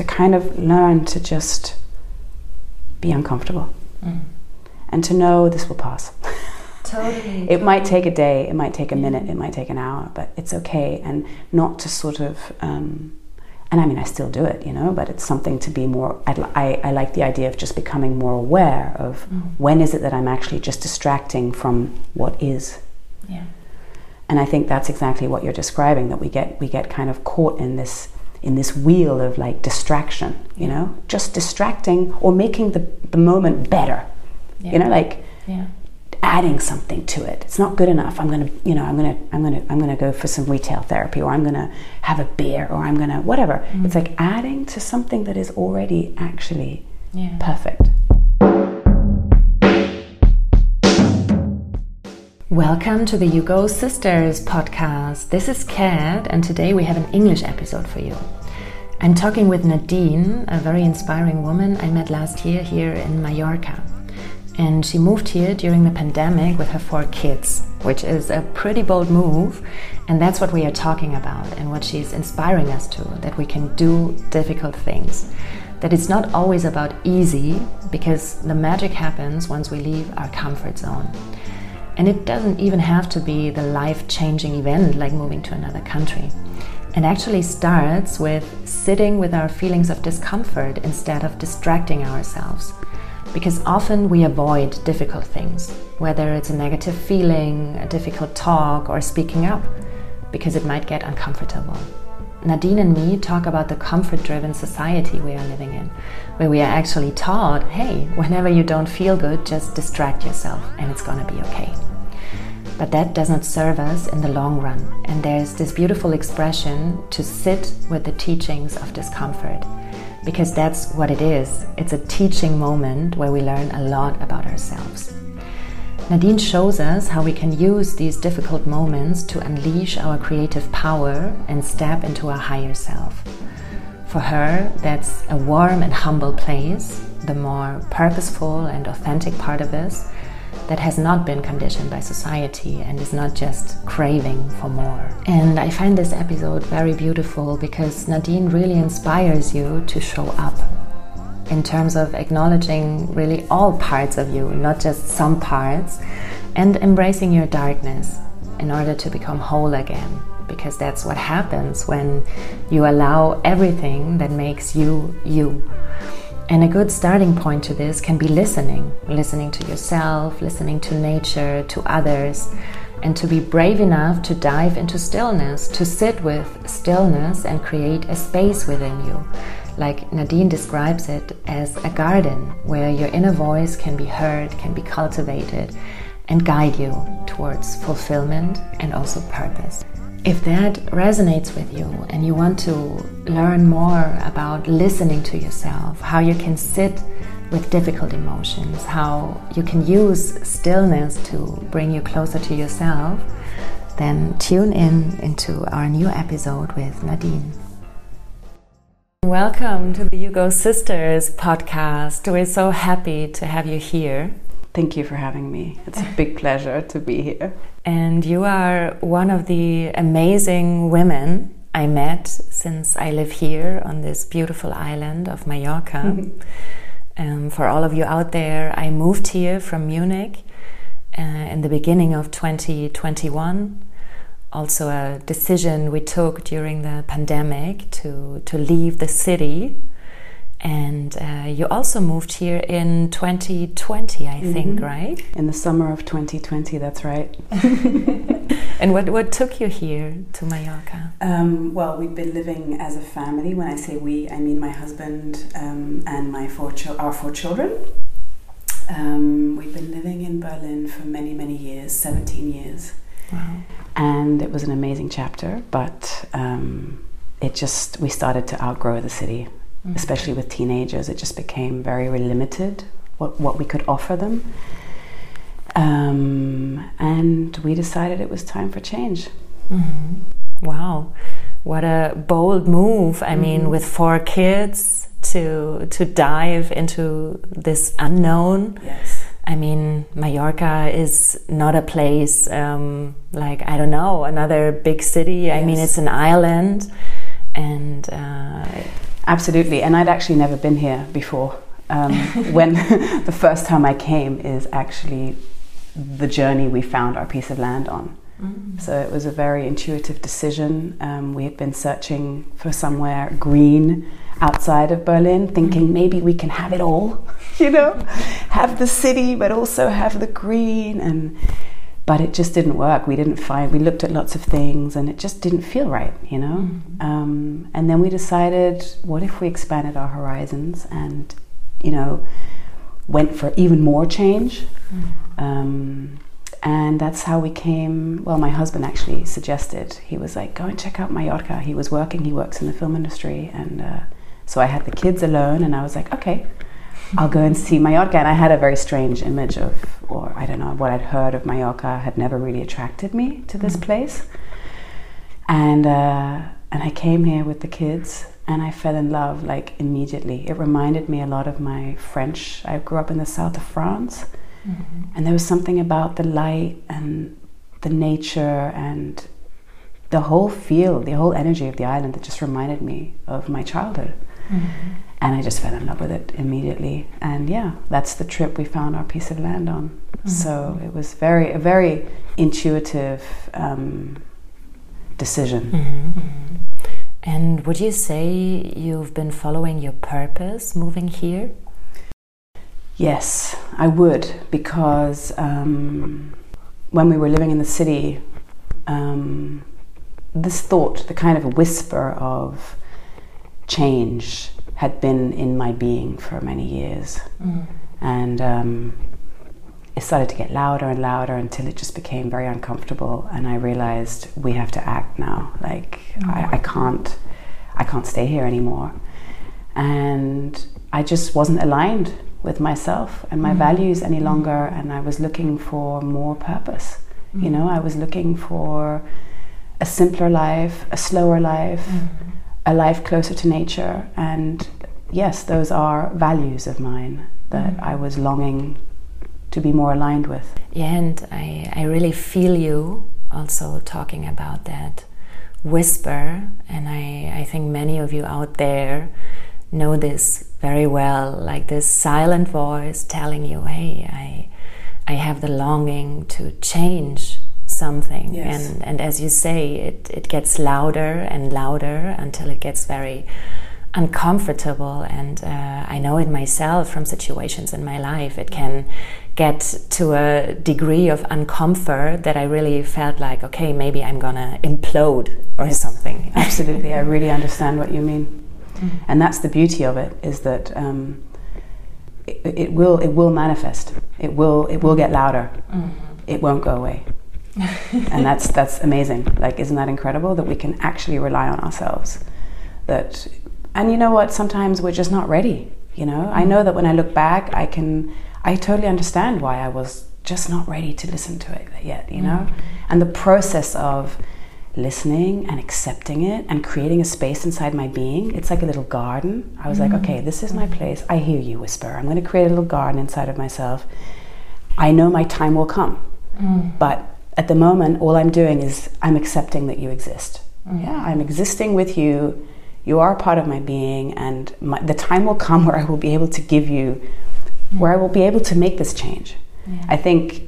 to kind of learn to just be uncomfortable mm. and to know this will pass. Totally. it might take a day, it might take a minute, it might take an hour, but it's okay. And not to sort of, um, and I mean, I still do it, you know, but it's something to be more. I, I like the idea of just becoming more aware of mm. when is it that I'm actually just distracting from what is. Yeah. And I think that's exactly what you're describing. That we get we get kind of caught in this in this wheel of like distraction, you know, just distracting or making the the moment better. Yeah. You know, like. Yeah adding something to it. It's not good enough. I'm gonna, you know, I'm gonna, I'm gonna, I'm gonna go for some retail therapy, or I'm gonna have a beer, or I'm gonna whatever. Mm. It's like adding to something that is already actually yeah. perfect. Welcome to the You Go Sisters podcast. This is Kat, and today we have an English episode for you. I'm talking with Nadine, a very inspiring woman I met last year here in Mallorca and she moved here during the pandemic with her four kids, which is a pretty bold move. And that's what we are talking about and what she's inspiring us to that we can do difficult things. That it's not always about easy, because the magic happens once we leave our comfort zone. And it doesn't even have to be the life changing event like moving to another country. It actually starts with sitting with our feelings of discomfort instead of distracting ourselves because often we avoid difficult things, whether it's a negative feeling, a difficult talk, or speaking up, because it might get uncomfortable. Nadine and me talk about the comfort driven society we are living in, where we are actually taught hey, whenever you don't feel good, just distract yourself and it's gonna be okay. But that does not serve us in the long run, and there's this beautiful expression to sit with the teachings of discomfort because that's what it is. It's a teaching moment where we learn a lot about ourselves. Nadine shows us how we can use these difficult moments to unleash our creative power and step into our higher self. For her, that's a warm and humble place, the more purposeful and authentic part of us that has not been conditioned by society and is not just craving for more. And I find this episode very beautiful because Nadine really inspires you to show up in terms of acknowledging really all parts of you, not just some parts, and embracing your darkness in order to become whole again. Because that's what happens when you allow everything that makes you you and a good starting point to this can be listening listening to yourself, listening to nature, to others, and to be brave enough to dive into stillness, to sit with stillness and create a space within you. Like Nadine describes it as a garden where your inner voice can be heard, can be cultivated, and guide you towards fulfillment and also purpose. If that resonates with you and you want to learn more about listening to yourself, how you can sit with difficult emotions, how you can use stillness to bring you closer to yourself, then tune in into our new episode with Nadine. Welcome to the You Go Sisters podcast. We're so happy to have you here. Thank you for having me. It's a big pleasure to be here. And you are one of the amazing women I met since I live here on this beautiful island of Mallorca. um, for all of you out there, I moved here from Munich uh, in the beginning of 2021. Also, a decision we took during the pandemic to, to leave the city and uh, you also moved here in 2020, I mm-hmm. think, right? In the summer of 2020, that's right. and what, what took you here to Mallorca? Um, well, we've been living as a family. When I say we, I mean my husband um, and my four cho- our four children. Um, we've been living in Berlin for many, many years 17 years. Wow. And it was an amazing chapter, but um, it just, we started to outgrow the city mm-hmm. especially with teenagers. It just became very, very limited what, what we could offer them. Um, and we decided it was time for change. Mm-hmm. Wow, what a bold move! I mm-hmm. mean, with four kids to to dive into this unknown. Yes. I mean, Mallorca is not a place um, like I don't know another big city. Yes. I mean, it's an island, and uh, Absolutely, and I'd actually never been here before. Um, when the first time I came is actually the journey we found our piece of land on. Mm. So it was a very intuitive decision. Um, we had been searching for somewhere green outside of Berlin, thinking mm. maybe we can have it all, you know, have the city, but also have the green. And but it just didn't work. We didn't find. We looked at lots of things, and it just didn't feel right, you know. Mm. Um, and then we decided, what if we expanded our horizons and, you know, went for even more change. Mm. Um, and that's how we came. Well, my husband actually suggested. He was like, "Go and check out Mallorca." He was working. He works in the film industry, and uh, so I had the kids alone, and I was like, "Okay, I'll go and see Mallorca." And I had a very strange image of, or I don't know, what I'd heard of Mallorca had never really attracted me to this mm-hmm. place, and uh, and I came here with the kids, and I fell in love like immediately. It reminded me a lot of my French. I grew up in the south of France, mm-hmm. and there was something about the light and the nature and the whole feel, the whole energy of the island that just reminded me of my childhood. Mm-hmm. And I just fell in love with it immediately. And yeah, that's the trip we found our piece of land on. Mm-hmm. So it was very a very intuitive um, decision. Mm-hmm. Mm-hmm. And would you say you've been following your purpose moving here? Yes, I would, because um, when we were living in the city, um, this thought, the kind of whisper of change, had been in my being for many years. Mm. And um, it started to get louder and louder until it just became very uncomfortable and i realized we have to act now like mm-hmm. I, I, can't i can't stay here anymore and i just wasn't aligned with myself and my mm-hmm. values any longer and i was looking for more purpose mm-hmm. you know i was looking for a simpler life a slower life mm-hmm. A life closer to nature and yes those are values of mine that mm-hmm. i was longing to be more aligned with. Yeah, and I, I really feel you also talking about that whisper, and I, I think many of you out there know this very well like this silent voice telling you, hey, I, I have the longing to change something. Yes. And, and as you say, it, it gets louder and louder until it gets very uncomfortable and uh, i know it myself from situations in my life it can get to a degree of uncomfort that i really felt like okay maybe i'm gonna implode or yes. something absolutely i really understand what you mean mm. and that's the beauty of it is that um, it, it, will it will manifest it will it will get louder mm-hmm. it won't go away and that's that's amazing like isn't that incredible that we can actually rely on ourselves that and you know what? Sometimes we're just not ready. You know, mm-hmm. I know that when I look back, I can, I totally understand why I was just not ready to listen to it yet. You know, mm-hmm. and the process of listening and accepting it and creating a space inside my being. It's like a little garden. I was mm-hmm. like, okay, this is my place. I hear you whisper. I'm going to create a little garden inside of myself. I know my time will come, mm. but at the moment, all I'm doing is I'm accepting that you exist. Mm. Yeah, I'm existing with you you are part of my being, and my, the time will come where I will be able to give you, where I will be able to make this change. Yeah. I think,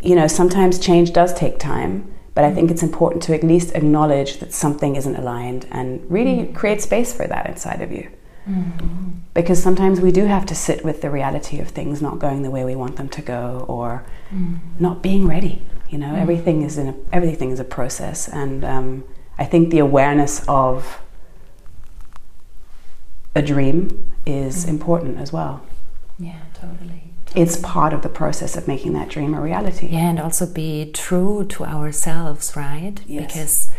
you know, sometimes change does take time, but I think it's important to at least acknowledge that something isn't aligned and really mm-hmm. create space for that inside of you. Mm-hmm. Because sometimes we do have to sit with the reality of things not going the way we want them to go or mm-hmm. not being ready. You know, mm-hmm. everything is in a, everything is a process, and um, I think the awareness of a dream is mm. important as well. Yeah, totally. It's part of the process of making that dream a reality. Yeah, and also be true to ourselves, right? Yes. Because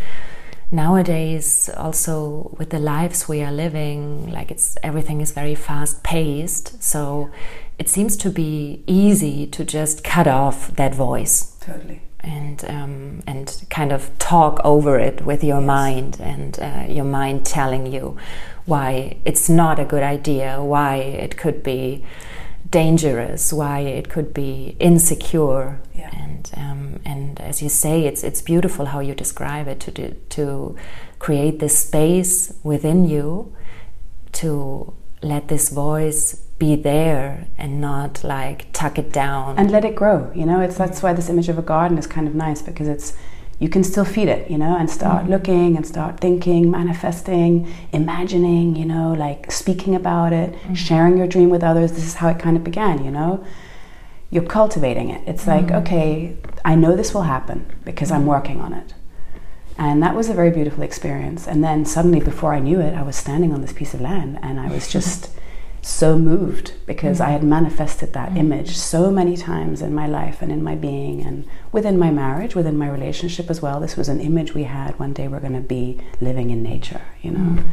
nowadays also with the lives we are living like it's everything is very fast paced so it seems to be easy to just cut off that voice totally and um, and kind of talk over it with your yes. mind and uh, your mind telling you why it's not a good idea, why it could be dangerous, why it could be insecure, yeah. and um, and as you say, it's it's beautiful how you describe it to do, to create this space within you to let this voice be there and not like tuck it down. And let it grow you know? It's that's why this image of a garden is kind of nice because it's you can still feed it you know and start mm. looking and start thinking manifesting imagining you know like speaking about it mm. sharing your dream with others this is how it kind of began you know you're cultivating it it's like mm. okay i know this will happen because i'm working on it and that was a very beautiful experience. And then suddenly, before I knew it, I was standing on this piece of land and I was just so moved because mm. I had manifested that mm. image so many times in my life and in my being and within my marriage, within my relationship as well. This was an image we had one day we're going to be living in nature, you know. Mm.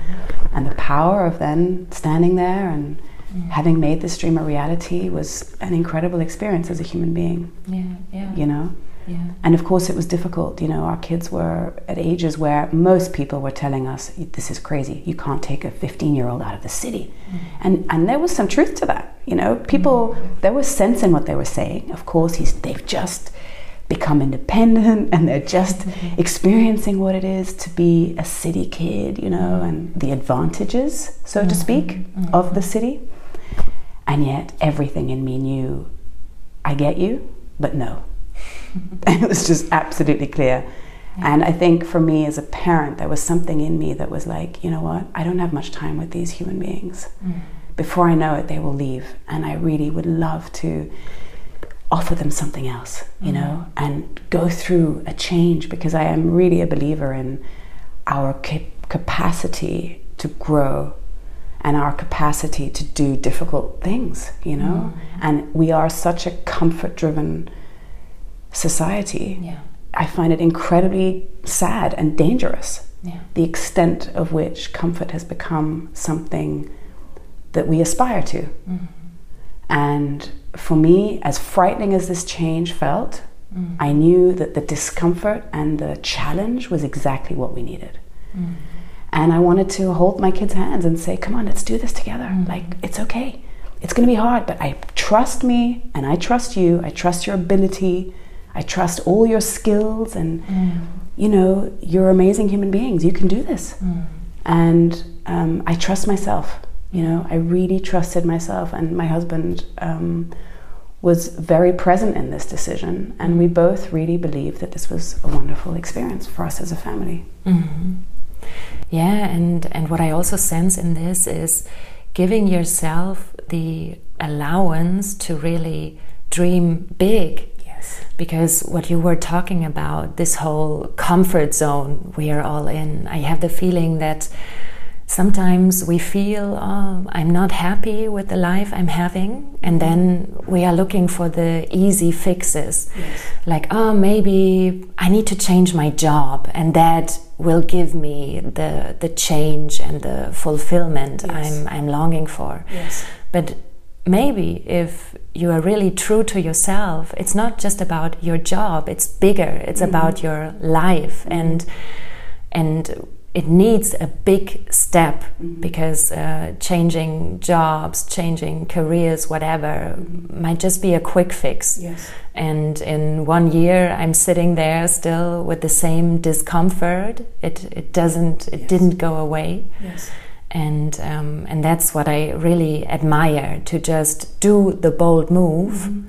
And the power of then standing there and mm. having made this dream a reality was an incredible experience as a human being. Yeah, yeah. You know? Yeah. And of course, it was difficult. You know, our kids were at ages where most people were telling us, "This is crazy. You can't take a 15-year-old out of the city," mm. and and there was some truth to that. You know, people mm. there was sense in what they were saying. Of course, he's they've just become independent and they're just mm-hmm. experiencing what it is to be a city kid. You know, and the advantages, so mm-hmm. to speak, mm-hmm. of the city. And yet, everything in me knew, I get you, but no it was just absolutely clear. Yeah. And I think for me as a parent, there was something in me that was like, you know what? I don't have much time with these human beings. Mm. Before I know it, they will leave. And I really would love to offer them something else, you mm. know, and go through a change because I am really a believer in our cap- capacity to grow and our capacity to do difficult things, you know. Mm. And we are such a comfort driven society, yeah. I find it incredibly sad and dangerous. Yeah. The extent of which comfort has become something that we aspire to. Mm-hmm. And for me, as frightening as this change felt, mm-hmm. I knew that the discomfort and the challenge was exactly what we needed. Mm-hmm. And I wanted to hold my kids' hands and say, come on, let's do this together. Mm-hmm. Like, it's okay. It's going to be hard, but I trust me and I trust you. I trust your ability I trust all your skills and mm. you know you're amazing human beings. You can do this, mm. and um, I trust myself. You know, I really trusted myself, and my husband um, was very present in this decision, and we both really believed that this was a wonderful experience for us as a family. Mm-hmm. Yeah, and and what I also sense in this is giving yourself the allowance to really dream big because what you were talking about, this whole comfort zone we are all in, I have the feeling that sometimes we feel, oh, I'm not happy with the life I'm having, and then we are looking for the easy fixes. Yes. Like, oh, maybe I need to change my job, and that will give me the, the change and the fulfillment yes. I'm, I'm longing for. Yes. But maybe if you are really true to yourself, it's not just about your job, it's bigger, it's mm-hmm. about your life mm-hmm. and and it needs a big step mm-hmm. because uh, changing jobs, changing careers, whatever, mm-hmm. might just be a quick fix. Yes. And in one year, I'm sitting there still with the same discomfort. It it doesn't it yes. didn't go away. Yes and um, and that's what I really admire to just do the bold move mm-hmm.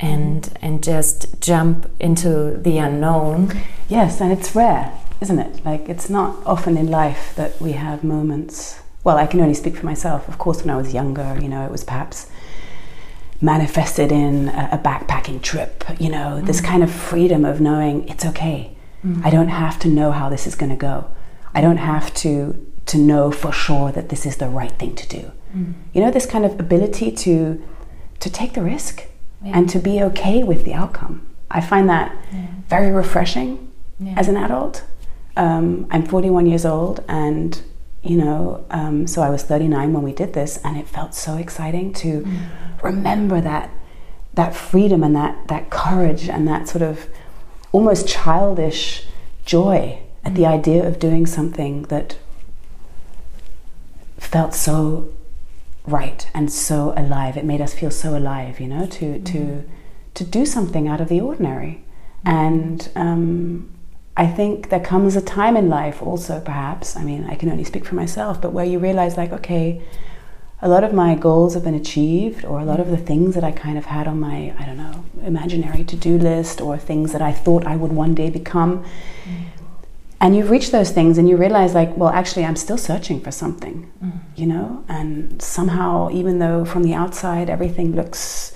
and and just jump into the unknown. Yes, and it's rare, isn't it? Like it's not often in life that we have moments. Well, I can only speak for myself. Of course, when I was younger, you know, it was perhaps manifested in a, a backpacking trip. You know, mm-hmm. this kind of freedom of knowing it's okay. Mm-hmm. I don't have to know how this is going to go. I don't have to to know for sure that this is the right thing to do. Mm. You know, this kind of ability to to take the risk yeah. and to be okay with the outcome. I find that yeah. very refreshing yeah. as an adult. Um, I'm 41 years old, and you know, um, so I was 39 when we did this, and it felt so exciting to mm. remember that that freedom and that that courage and that sort of almost childish joy at the mm. idea of doing something that felt so right and so alive. It made us feel so alive, you know, to mm. to to do something out of the ordinary. And um, I think there comes a time in life also, perhaps, I mean, I can only speak for myself, but where you realize, like, okay, a lot of my goals have been achieved, or a lot of the things that I kind of had on my, I don't know, imaginary to do list, or things that I thought I would one day become. Mm. And you've reached those things, and you realize, like, well, actually, I'm still searching for something, mm. you know? And somehow, even though from the outside everything looks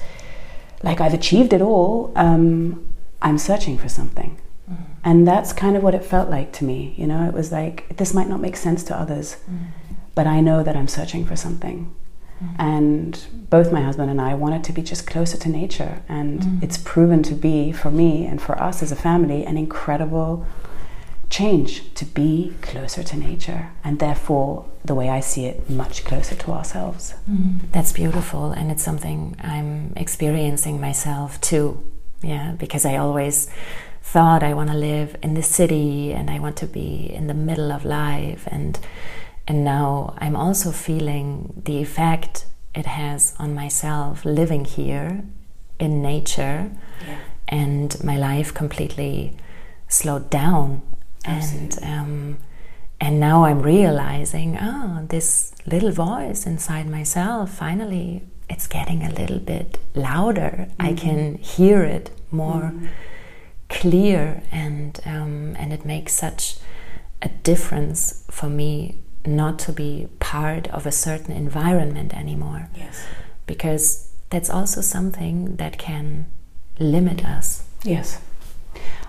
like I've achieved it all, um, I'm searching for something. Mm. And that's kind of what it felt like to me. You know, it was like, this might not make sense to others, mm. but I know that I'm searching for something. Mm. And both my husband and I wanted to be just closer to nature. And mm. it's proven to be, for me and for us as a family, an incredible change to be closer to nature. And therefore, the way I see it, much closer to ourselves. Mm. That's beautiful. And it's something I'm experiencing myself too yeah because i always thought i want to live in the city and i want to be in the middle of life and and now i'm also feeling the effect it has on myself living here in nature yeah. and my life completely slowed down Absolutely. and um, and now I'm realizing, oh, this little voice inside myself finally it's getting a little bit louder. Mm-hmm. I can hear it more mm-hmm. clear, and um, and it makes such a difference for me not to be part of a certain environment anymore. Yes, because that's also something that can limit us. Yes.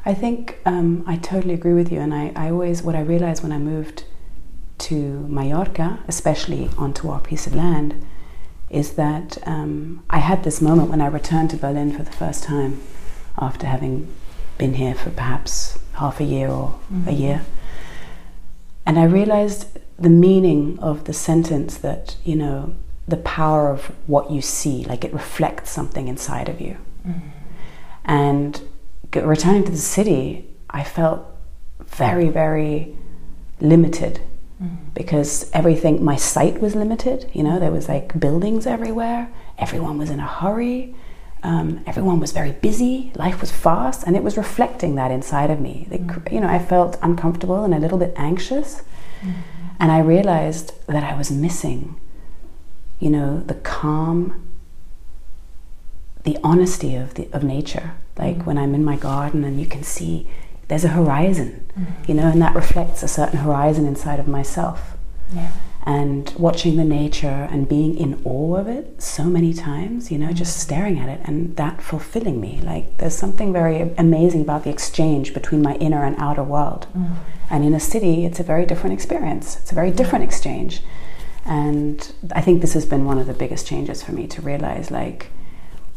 I think um, I totally agree with you, and I, I always what I realized when I moved to Mallorca, especially onto our piece of land, is that um, I had this moment when I returned to Berlin for the first time after having been here for perhaps half a year or mm-hmm. a year. And I realized the meaning of the sentence that, you know, the power of what you see, like it reflects something inside of you. Mm-hmm. And returning to the city, I felt very, very limited because everything, my sight was limited. You know, there was like buildings everywhere. Everyone was in a hurry. Um, everyone was very busy. Life was fast, and it was reflecting that inside of me. mm You know, I felt uncomfortable and a little bit anxious, mm and I realized that I was missing. You know, the calm, the honesty of the of nature. Like mm when I'm in my garden and you can see there's a horizon, mm. you know, and that reflects a certain horizon inside of myself. Yeah. And watching the nature and being in awe of it so many times, you know, mm. just staring at it and that fulfilling me. Like there's something very amazing about the exchange between my inner and outer world. Mm. And in a city, it's a very different experience. It's a very different exchange. And I think this has been one of the biggest changes for me to realize like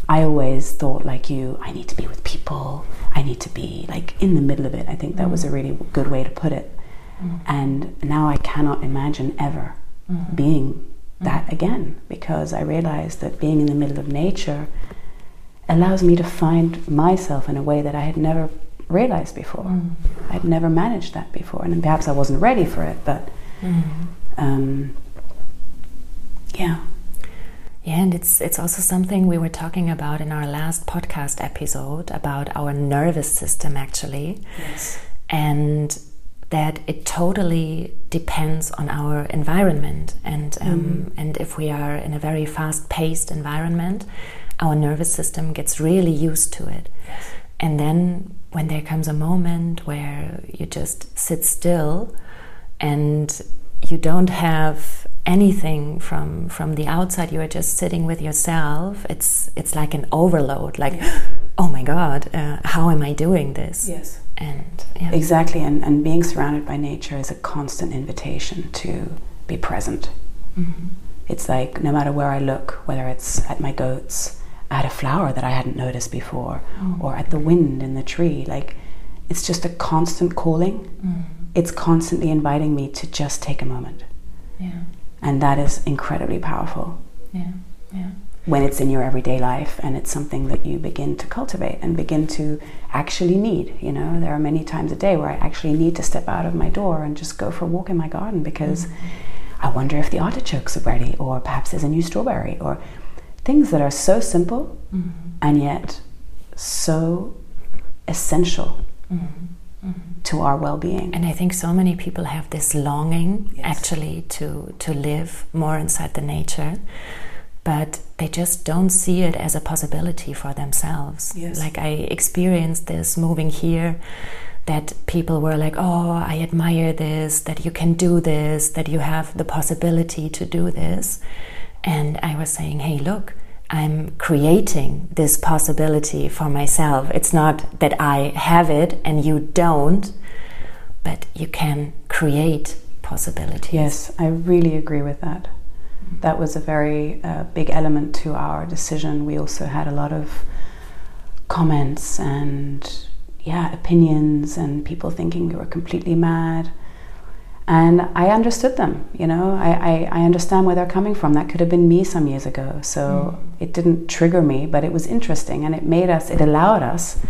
I always thought like you, I need to be with people. I need to be like in the middle of it. I think that mm. was a really good way to put it. Mm. And now I cannot imagine ever mm. being mm. that again because I realized that being in the middle of nature allows me to find myself in a way that I had never realized before. Mm. I'd never managed that before, and perhaps I wasn't ready for it, but mm. um, yeah. Yeah, and it's it's also something we were talking about in our last podcast episode about our nervous system actually. Yes. And that it totally depends on our environment and um, mm. and if we are in a very fast-paced environment, our nervous system gets really used to it. Yes. And then when there comes a moment where you just sit still and you don't have anything from from the outside you are just sitting with yourself it's it's like an overload like yeah. oh my god uh, how am i doing this yes and yeah. exactly and, and being surrounded by nature is a constant invitation to be present mm-hmm. it's like no matter where i look whether it's at my goats at a flower that i hadn't noticed before mm-hmm. or at the wind in the tree like it's just a constant calling mm-hmm. it's constantly inviting me to just take a moment yeah and that is incredibly powerful. Yeah, yeah. When it's in your everyday life and it's something that you begin to cultivate and begin to actually need. You know, there are many times a day where I actually need to step out of my door and just go for a walk in my garden because mm-hmm. I wonder if the artichokes are ready, or perhaps there's a new strawberry, or things that are so simple mm-hmm. and yet so essential. Mm-hmm. To our well-being. And I think so many people have this longing Yes. actually to to live more inside the nature, but they just don't see it as a possibility for themselves. Yes. Like I experienced this moving here that people were like, "Oh, I admire this, that you can do this, that you have the possibility to do this." And I was saying, "Hey, look, I'm creating this possibility for myself. It's not that I have it and you don't, but you can create possibilities. Yes, I really agree with that. That was a very uh, big element to our decision. We also had a lot of comments and yeah, opinions and people thinking we were completely mad. And I understood them, you know, I, I, I understand where they're coming from. That could have been me some years ago. So hmm. it didn't trigger me, but it was interesting and it made us, it allowed us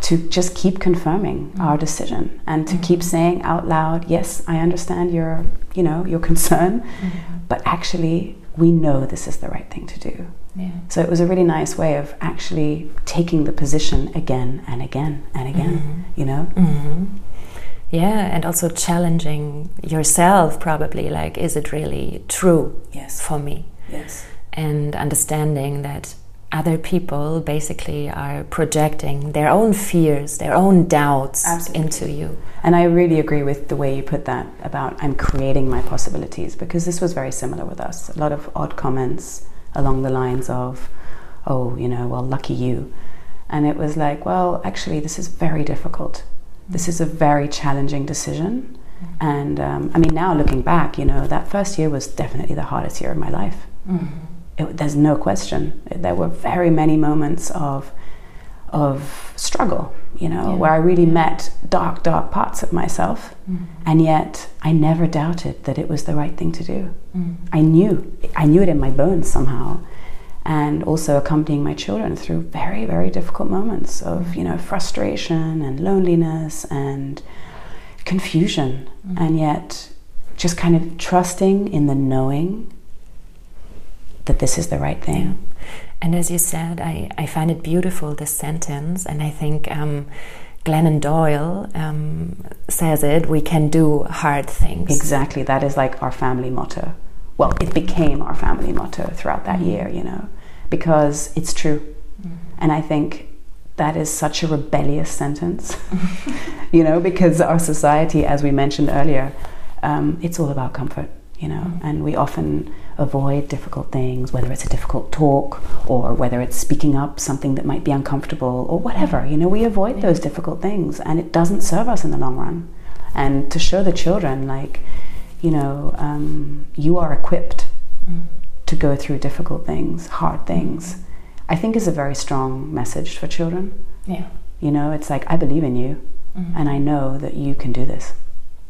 to just keep confirming hmm. our decision and to keep hmm. saying out loud, yes, I understand your, you know, your concern, but actually we know this is the right thing to do. Yeah. So it was a really nice way of actually taking the position again and again and again, mm-hmm. you know? Mm-hmm. Yeah, and also challenging yourself probably like, is it really true Yes. for me? Yes. And understanding that other people basically are projecting their own fears, their own doubts Absolutely. into you. And I really agree with the way you put that about I'm creating my possibilities because this was very similar with us. A lot of odd comments along the lines of, oh, you know, well, lucky you. And it was like, well, actually, this is very difficult. This is a very challenging decision. And um, I mean, now looking back, you know, that first year was definitely the hardest year of my life. Mm-hmm. It, there's no question. There were very many moments of of struggle, you know, Yeah. where I really met dark, dark parts of myself, mm-hmm. and yet I never doubted that it was the right thing to do. Mm-hmm. I knew, I knew it in my bones somehow, and also accompanying my children through very, very difficult moments of, you know, frustration and loneliness and confusion, and yet just kind of trusting in the knowing that this is the right thing. And as you said, I, I find it beautiful, this sentence, and I think um, Glennon Doyle um, says it we can do hard things. Exactly. That is like our family motto. Well, it became our family motto throughout that year, you know, because it's true. And I think that is such a rebellious sentence, you know, because our society, as we mentioned earlier, um, it's all about comfort, you know, and we often avoid difficult things, whether it's a difficult talk or whether it's speaking up something that might be uncomfortable or whatever, you know, we avoid those difficult things and it doesn't serve us in the long run. And to show the children, like, you know, um, you are equipped to go through difficult things, hard things, I think is a very strong message for children. Yeah. You know, it's like, I believe in you mm-hmm. and I know that you can do this.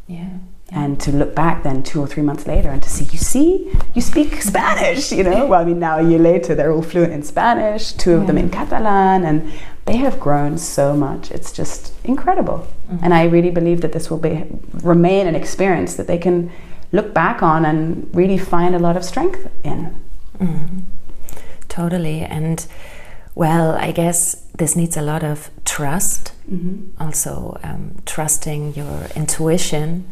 Yeah. And to look back then two or three months later and to see, you see, you speak Spanish, you know? Well, I mean, now a year later, they're all fluent in Spanish, two of them in Catalan, and they have grown so much. It's just incredible. Mm-hmm. And I really believe that this will be, remain an experience that they can look back on and really find a lot of strength in. Mm-hmm. Totally. And well, I guess this needs a lot of trust, mm-hmm. also um, trusting your intuition,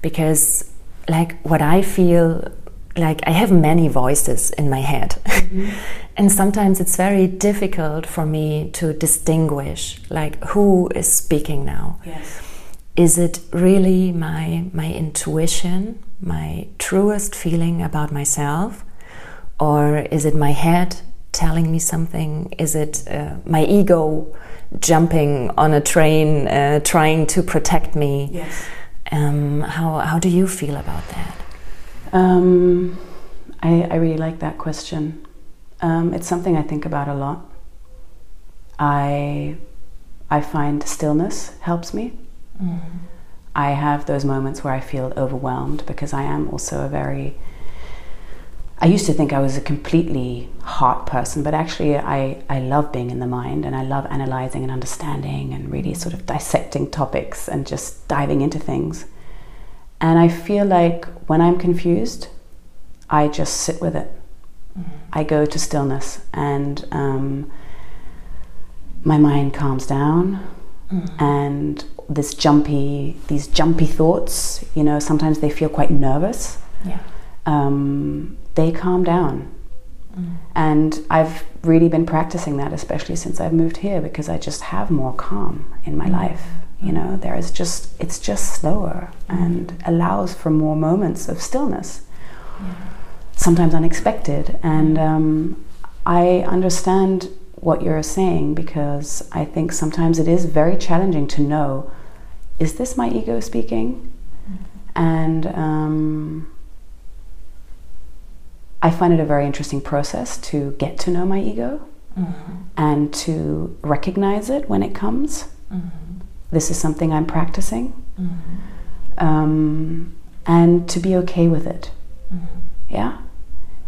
because like what I feel like I have many voices in my head. Mm-hmm. and sometimes it's very difficult for me to distinguish like who is speaking now. Yes. Is it really my my intuition, my truest feeling about myself, or is it my head telling me something? Is it uh, my ego jumping on a train, uh, trying to protect me? Yes. Um, how how do you feel about that? Um, I, I really like that question. Um, it's something I think about a lot. I I find stillness helps me. I have those moments where I feel overwhelmed because I am also a very I used to think I was a completely heart person, but actually I, I love being in the mind and I love analyzing and understanding and really sort of dissecting topics and just diving into things. And I feel like when I'm confused, I just sit with it. I go to stillness and um, my mind calms down and this jumpy, these jumpy thoughts, you know, sometimes they feel quite nervous. Yeah. Um, they calm down. Mm. And I've really been practicing that, especially since I've moved here, because I just have more calm in my Mm. life. You know, there is just, it's just slower and allows for more moments of stillness, Yeah. sometimes unexpected. And um, I understand what you're saying because I think sometimes it is very challenging to know is this my ego speaking? And um, I find it a very interesting process to get to know my ego Mhm. and to recognize it when it comes. Mhm. This is something I'm practicing. Mhm. Um, and to be okay with it. Mhm. Yeah?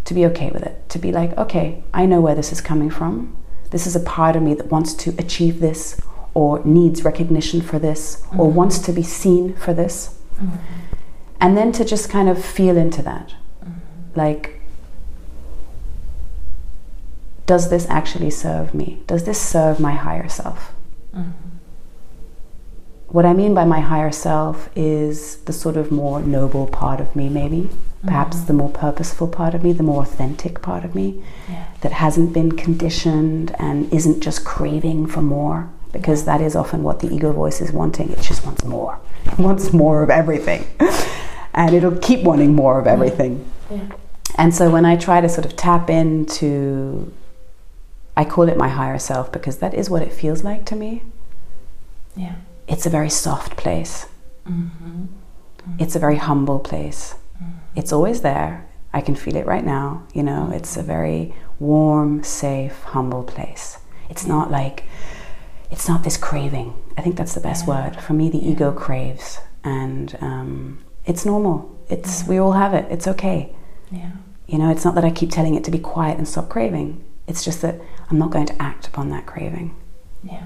To be okay with it. To be like, okay, I know where this is coming from. This is a part of me that wants to achieve this or needs recognition for this or Mhm. wants to be seen for this. Mhm. And then to just kind of feel into that. Like, does this actually serve me? Does this serve my higher self? Mhm. What I mean by my higher self is the sort of more noble part of me, maybe. Perhaps Mhm. the more purposeful part of me, the more authentic part of me Yeah. that hasn't been conditioned and isn't just craving for more. Because that is often what the ego voice is wanting. It just wants more. It wants more of everything. and it'll keep wanting more of everything. Yeah. And so when I try to sort of tap into, I call it my higher self because that is what it feels like to me. Yeah. It's a very soft place. Mhm. It's a very humble place. It's always there. I can feel it right now. You know, it's a very warm, safe, humble place. It's not like, it's not this craving. I think that's the best Yeah. word. For me, the Yeah. ego craves, and um, it's normal. It's we all have it. It's okay. Yeah. You know, it's not that I keep telling it to be quiet and stop craving. It's just that I'm not going to act upon that craving. Yeah.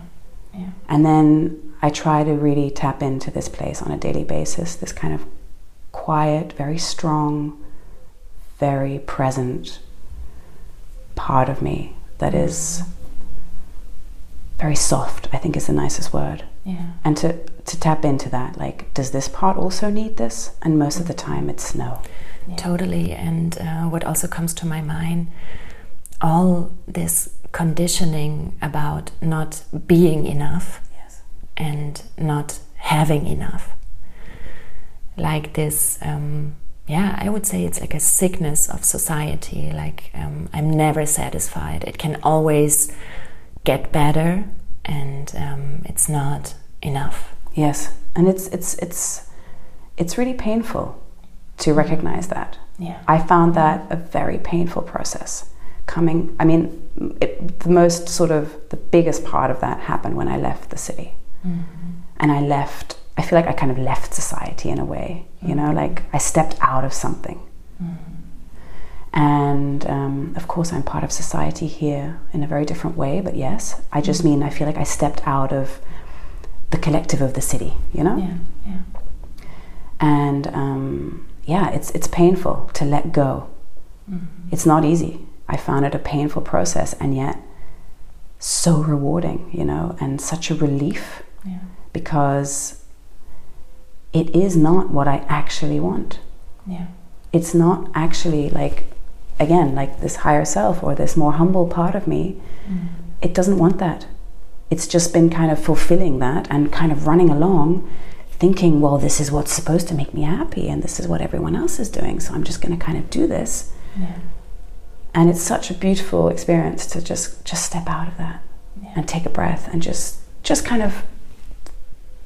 Yeah. And then I try to really tap into this place on a daily basis, this kind of quiet, very strong, very present part of me that is very soft, I think is the nicest word. Yeah. And to, to tap into that, like, does this part also need this? And most of the time it's no. Totally. And uh, what also comes to my mind, all this conditioning about not being enough Yes. and not having enough. Like this, um, yeah, I would say it's like a sickness of society. Like, um, I'm never satisfied. It can always get better, and um, it's not enough. Yes. And it's, it's, it's, it's really painful to recognize that. Yeah. I found that a very painful process. Coming, I mean, it, the most sort of the biggest part of that happened when I left the city. Mhm. And I left, I feel like I kind of left society in a way, you know, like I stepped out of something. Mhm. And um, of course, I'm part of society here in a very different way, but yes, I just mean I feel like I stepped out of the collective of the city, you know? Yeah. Yeah. And um, yeah, it's, it's painful to let go. Mhm. It's not easy. I found it a painful process and yet so rewarding, you know, and such a relief Yeah. because it is not what I actually want. Yeah. It's not actually like, again, like this higher self or this more humble part of me. Mhm. It doesn't want that. It's just been kind of fulfilling that and kind of running along thinking, well, this is what's supposed to make me happy and this is what everyone else is doing. So I'm just going to kind of do this. Yeah. and it's such a beautiful experience to just just step out of that Yeah. and take a breath and just just kind of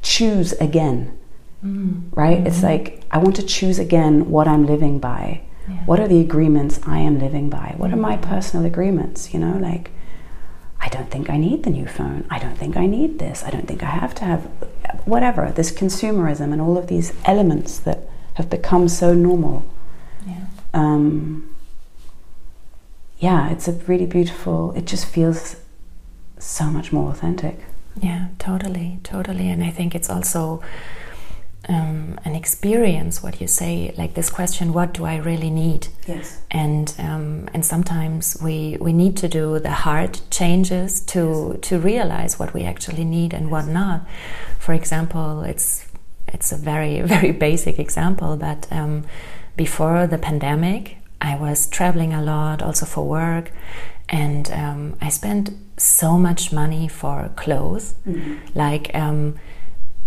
choose again Mhm. right it's Mhm. like i want to choose again what i'm living by Yeah. what are the agreements i am living by what are my personal agreements you know like i don't think i need the new phone i don't think i need this i don't think i have to have whatever this consumerism and all of these elements that have become so normal Yeah. um, yeah, it's a really beautiful. It just feels so much more authentic. Yeah, totally, totally. And I think it's also um, and experience what you say, like this question, what do I really need? Yes. And um, and sometimes we we need to do the hard changes to yes. to realize what we actually need and yes. what not. For example, it's it's a very very basic example, but um, before the pandemic, I was traveling a lot, also for work, and um, I spent so much money for clothes, mm-hmm. like um,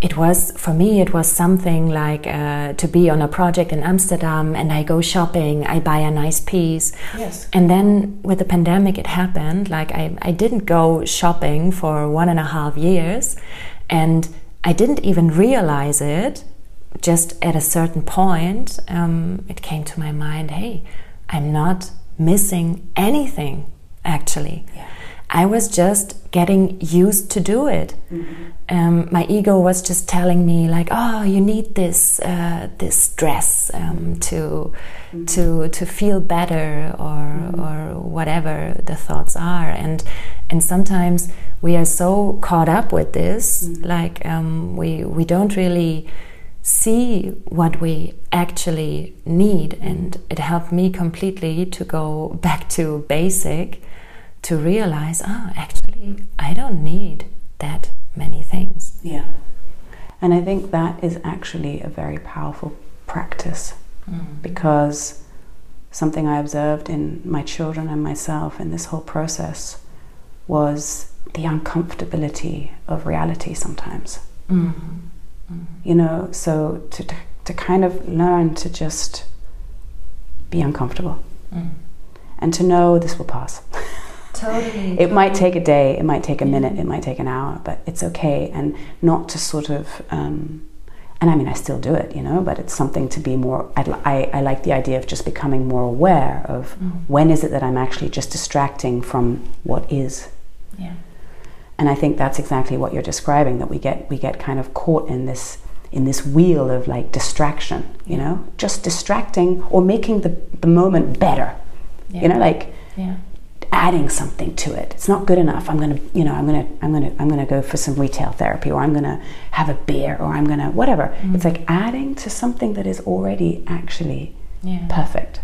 it was for me it was something like uh, to be on a project in amsterdam and i go shopping i buy a nice piece yes. and then with the pandemic it happened like I, I didn't go shopping for one and a half years and i didn't even realize it just at a certain point um, it came to my mind hey i'm not missing anything actually yeah. I was just getting used to do it. Mm-hmm. Um, my ego was just telling me like, "Oh, you need this uh, this dress um, to mm-hmm. to to feel better or mm-hmm. or whatever the thoughts are." And and sometimes we are so caught up with this, mm-hmm. like um, we we don't really see what we actually need. And it helped me completely to go back to basic to realize, ah, oh, actually, I don't need that many things. Yeah. And I think that is actually a very powerful practice mm. because something I observed in my children and myself in this whole process was the uncomfortability of reality sometimes. Mm. Mm. You know, so to, to, to, kind of learn to just be uncomfortable mm. and to know this will pass. Totally. it might take a day, it might take a minute, it might take an hour, but it's okay. And not to sort of, um, and I mean, I still do it, you know, but it's something to be more, I, I like the idea of just becoming more aware of mm. when is it that I'm actually just distracting from what is. Yeah. And I think that's exactly what you're describing, that we get, we get kind of caught in this in this wheel of like distraction, you know, just distracting or making the, the moment better. Yeah. You know, like yeah adding something to it. It's not good enough. I'm gonna, you know, I'm gonna, I'm gonna, I'm gonna go for some retail therapy, or I'm gonna have a beer, or I'm gonna whatever. Mm. It's like adding to something that is already actually yeah. perfect.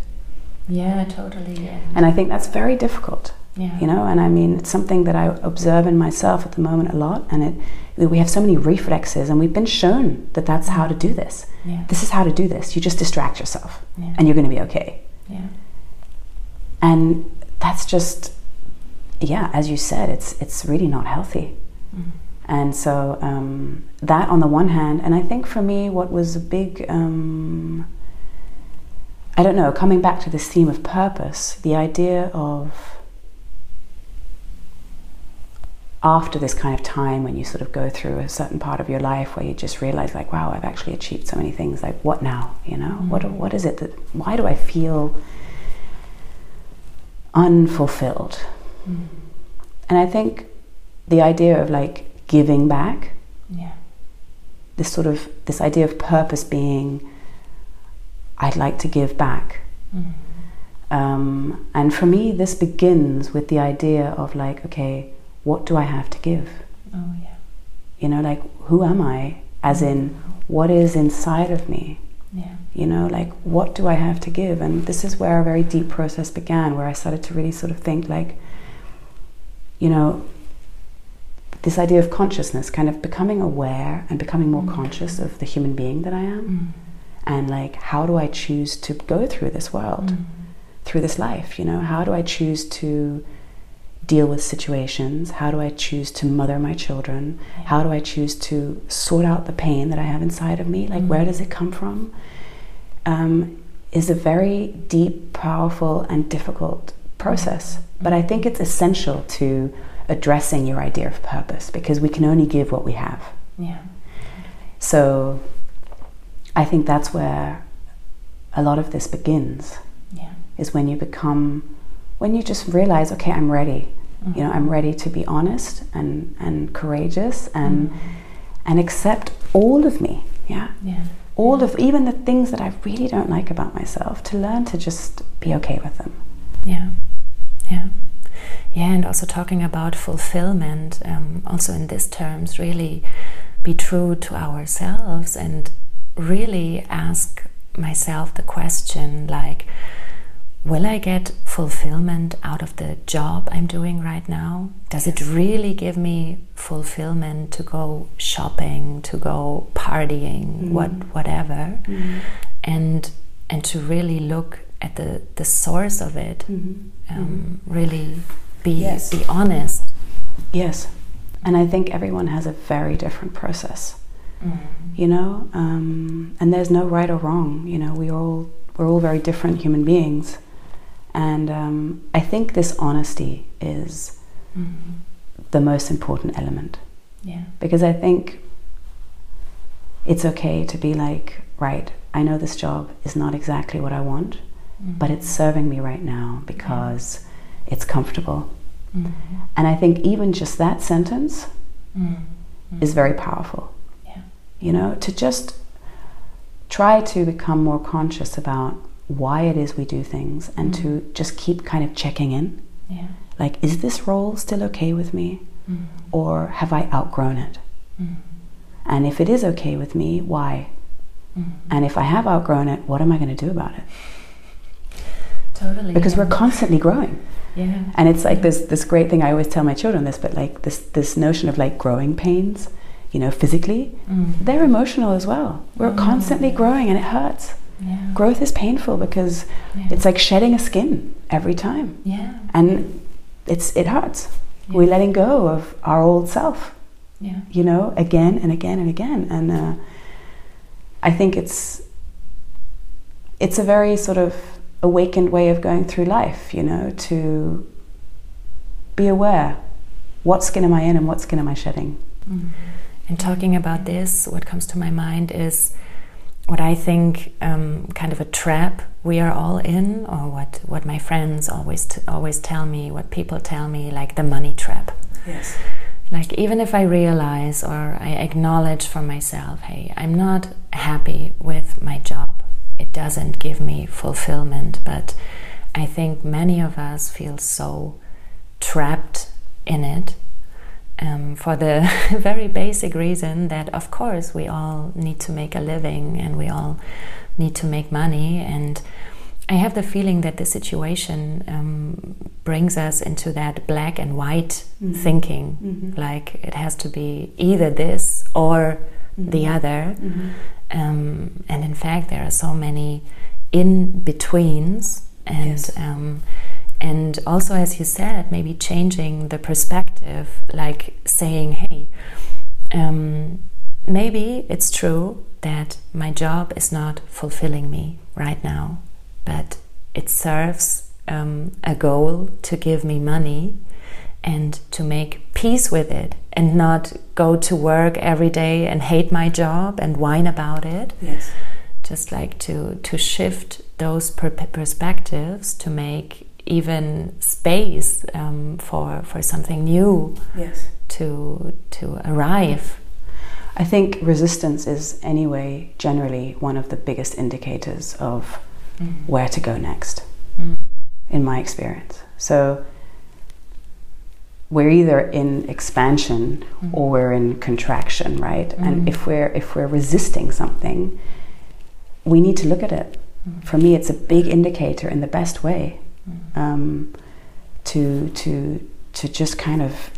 Yeah, totally. Yeah. And I think that's very difficult. Yeah. You know, and I mean, it's something that I observe in myself at the moment a lot, and it. We have so many reflexes, and we've been shown that that's how to do this. Yeah. This is how to do this. You just distract yourself, yeah. and you're going to be okay. Yeah. And that's just yeah as you said it's it's really not healthy mm. and so um, that on the one hand and i think for me what was a big um, i don't know coming back to this theme of purpose the idea of after this kind of time when you sort of go through a certain part of your life where you just realize like wow i've actually achieved so many things like what now you know mm. what what is it that why do i feel unfulfilled. Mm. And I think the idea of like giving back, yeah. this sort of this idea of purpose being, I'd like to give back. Mm. Um, and for me, this begins with the idea of like, okay, what do I have to give? Oh yeah. You know, like who am I? As in, what is inside of me? Yeah. You know, like what do I have to give? And this is where a very deep process began, where I started to really sort of think like, you know, this idea of consciousness, kind of becoming aware and becoming more mm. conscious of the human being that I am. Mm. And like, how do I choose to go through this world, mm. through this life? You know, how do I choose to deal with situations? How do I choose to mother my children? How do I choose to sort out the pain that I have inside of me? Like, mm. where does it come from? Um, is a very deep, powerful, and difficult process. But I think it's essential to addressing your idea of purpose because we can only give what we have. Yeah. So I think that's where a lot of this begins. Yeah. Is when you become when you just realize, okay, I'm ready. Mm-hmm. You know, I'm ready to be honest and, and courageous and mm-hmm. and accept all of me. Yeah. Yeah. All of even the things that I really don't like about myself, to learn to just be okay with them. Yeah. Yeah. Yeah, and also talking about fulfillment, um, also in these terms, really be true to ourselves and really ask myself the question like, will I get fulfillment out of the job I'm doing right now? Does it really give me fulfillment to go shopping, to go partying, mm. what whatever, mm. and and to really look at the the source of it, mm-hmm. Um, mm-hmm. really be yes. be honest. Yes, and I think everyone has a very different process. Mm. You know, um, and there's no right or wrong. You know, we all we're all very different human beings and um, I think this honesty is mm-hmm. the most important element. Yeah. Because I think it's okay to be like, right, I know this job is not exactly what I want, mm-hmm. but it's serving me right now because yeah. it's comfortable. Mm-hmm. And I think even just that sentence mm-hmm. is very powerful. Yeah. You know, to just try to become more conscious about why it is we do things and mm. to just keep kind of checking in. Yeah. Like, is this role still okay with me? Mm. Or have I outgrown it? Mm. And if it is okay with me, why? Mm. And if I have outgrown it, what am I going to do about it? Totally. Because yeah. we're constantly growing. Yeah. And it's like this this great thing I always tell my children this, but like this this notion of like growing pains, you know, physically, mm. they're emotional as well. We're mm. constantly growing and it hurts. Yeah. Growth is painful because yeah. it's like shedding a skin every time. Yeah. And it's it hurts. Yeah. We're letting go of our old self. Yeah. You know, again and again and again. And uh, I think it's it's a very sort of awakened way of going through life, you know, to be aware what skin am I in and what skin am I shedding. Mm. And talking about this, what comes to my mind is what I think um, kind of a trap we are all in, or what, what my friends always always tell me, what people tell me, like the money trap. Yes. Like even if I realize or I acknowledge for myself, hey, I'm not happy with my job. It doesn't give me fulfillment, but I think many of us feel so trapped in it um, for the very basic reason that, of course, we all need to make a living and we all need to make money. And I have the feeling that the situation um, brings us into that black and white mm-hmm. thinking mm-hmm. like it has to be either this or mm-hmm. the other. Mm-hmm. Um, and in fact, there are so many in betweens. And yes. um, and also as you said maybe changing the perspective like saying hey um, maybe it's true that my job is not fulfilling me right now but it serves um, a goal to give me money and to make peace with it and not go to work every day and hate my job and whine about it. Yes. Just like to to shift those per perspectives to make even space um, for for something new yes. to to arrive. I think resistance is anyway generally one of the biggest indicators of mm. where to go next, mm. in my experience. So we're either in expansion mm. or we're in contraction, right? And mm. if we're if we're resisting something, we need to look at it. Mm. For me, it's a big indicator in the best way um, to to to just kind of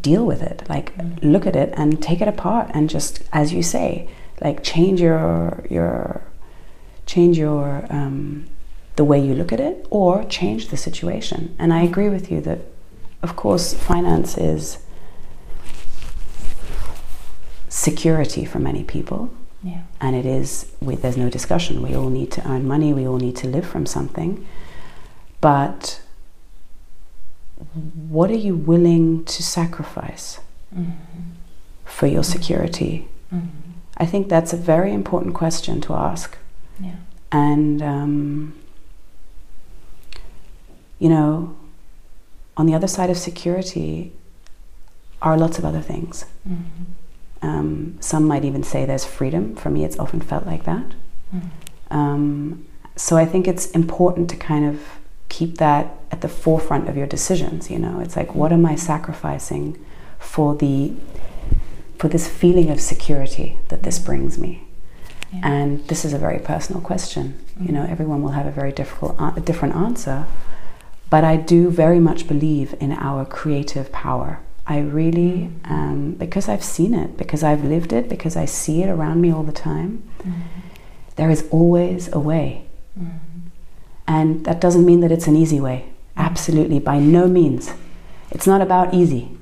deal with it. Like mm. look at it and take it apart and just as you say like change your your change your um, the way you look at it or change the situation. And i agree with you that of course finance is security for many people. Yeah. and it is we, there's no discussion. We all need to earn money. We all need to live from something but what are you willing to sacrifice mm-hmm. for your security? Mm-hmm. I think that's a very important question to ask. Yeah. And, um, you know, on the other side of security are lots of other things. Mm-hmm. Um, some might even say there's freedom. For me, it's often felt like that. Mm-hmm. Um, so I think it's important to kind of keep that at the forefront of your decisions you know it's like what am i sacrificing for the for this feeling of security that this brings me Yeah. And this is a very personal question. Mm-hmm. You know, mm-hmm. everyone will have a very difficult, a different answer. But I do very much believe in our creative power. I really, mm-hmm. um, because I've seen it, because I've lived it, because I see it around me all the time, mm-hmm. there is always a way. And that doesn't mean that it's an easy way. Absolutely, by no means. It's not about easy,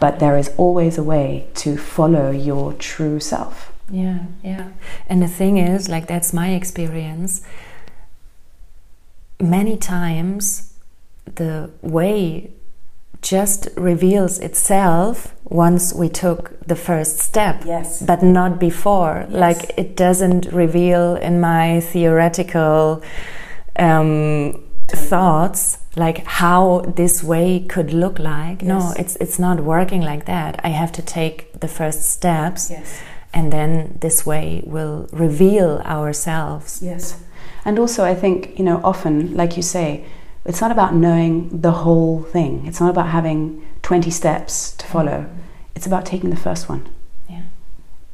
but there is always a way to follow your true self. Yeah, yeah. And the thing is, like, that's my experience. Many times, the way just reveals itself once we took the first step yes but not before yes. like it doesn't reveal in my theoretical um, thoughts like how this way could look like yes. no it's it's not working like that i have to take the first steps yes. and then this way will reveal ourselves yes and also i think you know often like you say it's not about knowing the whole thing. It's not about having 20 steps to follow. Mm-hmm. It's about taking the first one. Yeah.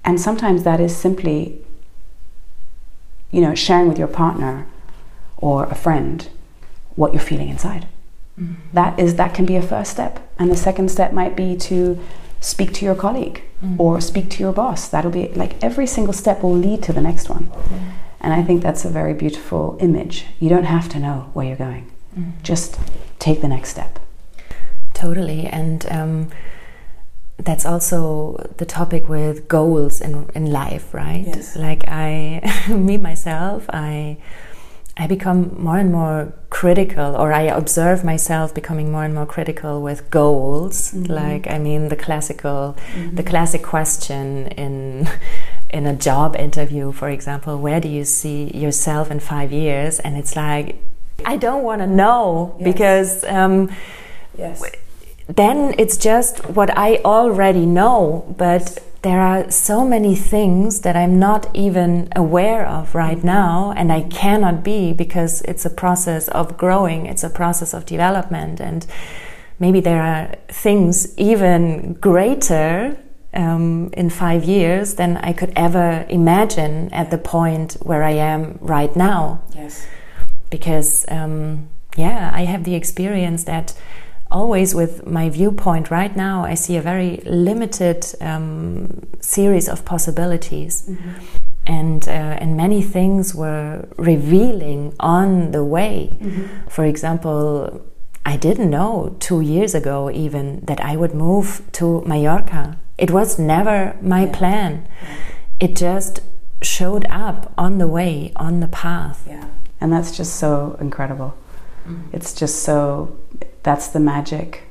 And sometimes that is simply, you know, sharing with your partner or a friend what you're feeling inside. Mm-hmm. That is that can be a first step. And the second step might be to speak to your colleague mm-hmm. or speak to your boss. That'll be like every single step will lead to the next one. And I think that's a very beautiful image. You don't have to know where you're going. Mm. Just take the next step. Totally. And um, that's also the topic with goals in, in life, right? Yes. Like I, me myself, I. I become more and more critical, or I observe myself becoming more and more critical with goals. Mm -hmm. Like, I mean, the classical, mm -hmm. the classic question in in a job interview, for example, where do you see yourself in five years? And it's like I don't want to know yes. because um, yes. then it's just what I already know. But there are so many things that I'm not even aware of right mm-hmm. now, and I cannot be because it's a process of growing, it's a process of development, and maybe there are things even greater um, in five years than I could ever imagine at the point where I am right now. Yes because um, yeah, I have the experience that always with my viewpoint right now, I see a very limited um, series of possibilities. Mm-hmm. And, uh, and many things were revealing on the way. Mm-hmm. For example, I didn't know two years ago even that I would move to Mallorca. It was never my yeah. plan. Yeah. It just showed up on the way, on the path. Yeah and that's just so incredible mm-hmm. it's just so that's the magic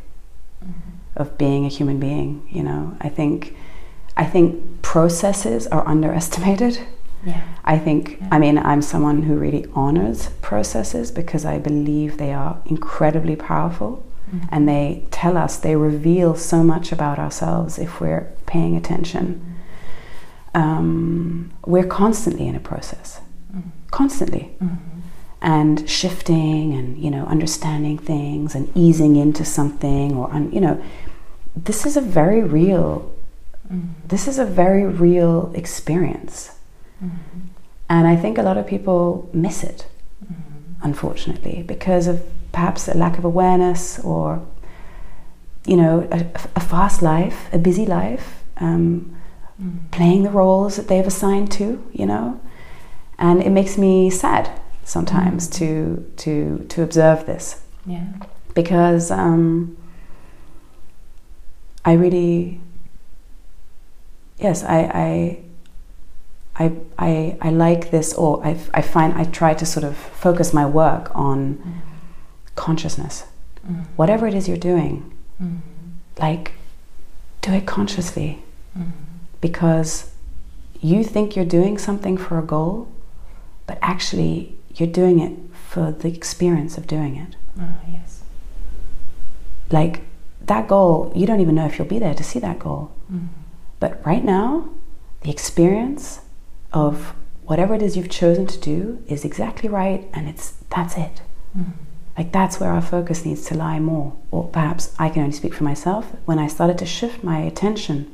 mm-hmm. of being a human being you know i think i think processes are underestimated yeah. I think, yeah. I mean, I'm someone who really honors processes because I believe they are incredibly powerful mm-hmm. and they tell us, they reveal so much about ourselves if we're paying attention. Mm-hmm. Um, we're constantly in a process, mm-hmm. constantly. Mm-hmm and shifting and you know understanding things and easing into something or you know this is a very real mm-hmm. this is a very real experience mm-hmm. and i think a lot of people miss it mm-hmm. unfortunately because of perhaps a lack of awareness or you know a, a fast life a busy life um, mm-hmm. playing the roles that they've assigned to you know and it makes me sad sometimes mm. to to to observe this. Yeah. Because um, I really yes I I I I, I like this or I, I find I try to sort of focus my work on mm. consciousness. Mm. Whatever it is you're doing, mm. like do it consciously mm. because you think you're doing something for a goal, but actually you're doing it for the experience of doing it. Oh, yes. Like that goal, you don't even know if you'll be there to see that goal. Mm-hmm. But right now, the experience of whatever it is you've chosen to do is exactly right, and it's that's it. Mm-hmm. Like that's where our focus needs to lie more. Or perhaps I can only speak for myself. When I started to shift my attention,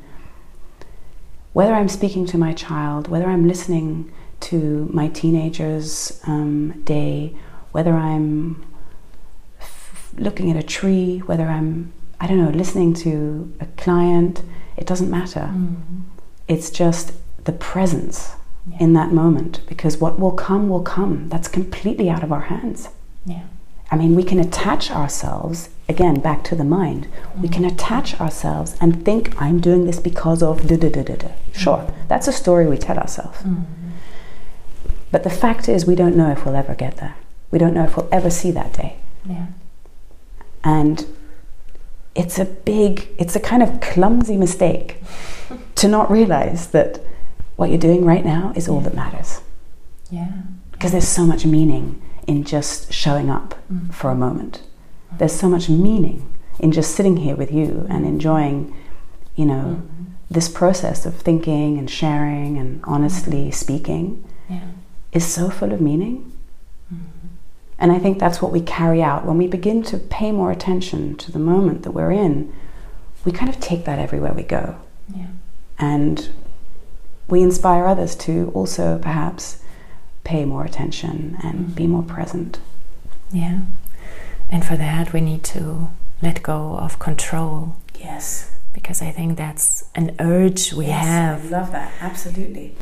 whether I'm speaking to my child, whether I'm listening to my teenager's um, day, whether I'm looking at a tree, whether I'm, I don't know, listening to a client, it doesn't matter. Mm. It's just the presence Yeah. in that moment because what will come will come. That's completely out of our hands. Yeah. I mean, we can attach ourselves, again, back to the mind. We can attach ourselves and think, I'm doing this because of da da da da da. Sure, that's a story we tell ourselves. Mm. But the fact is, we don't know if we'll ever get there. We don't know if we'll ever see that day. Yeah. And it's a big, it's a kind of clumsy mistake to not realize that what you're doing right now is all that matters. Yeah. Because there's so much meaning in just showing up Mm. for a moment. There's so much meaning in just sitting here with you and enjoying, you know, Mm. this process of thinking and sharing and honestly speaking Yeah. Is so full of meaning. And I think that's what we carry out. When we begin to pay more attention to the moment that we're in, we kind of take that everywhere we go. Yeah. And we inspire others to also perhaps pay more attention and be mm-hmm. more present. Yeah. And for that, we need to let go of control Yes. because I think that's an urge we have. love that. Absolutely.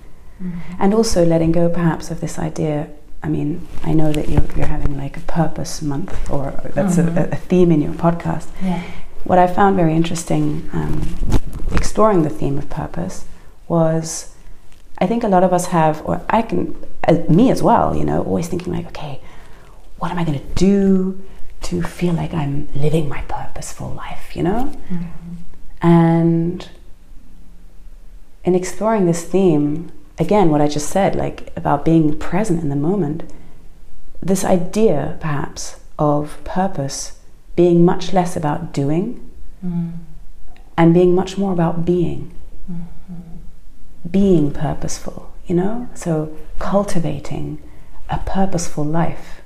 And also letting go perhaps of this idea. I mean, I know that you're, you're having like a purpose month, or that's Mhm. a, a theme in your podcast. Yeah. What I found very interesting um, exploring the theme of purpose was I think a lot of us have, or I can, uh, me as well, you know, always thinking like, okay, what am I going to do to feel like I'm living my purposeful life, you know? And in exploring this theme, again, what I just said, like about being present in the moment, this idea perhaps of purpose being much less about doing Mm. and being much more about being. Being purposeful, you know? So cultivating a purposeful life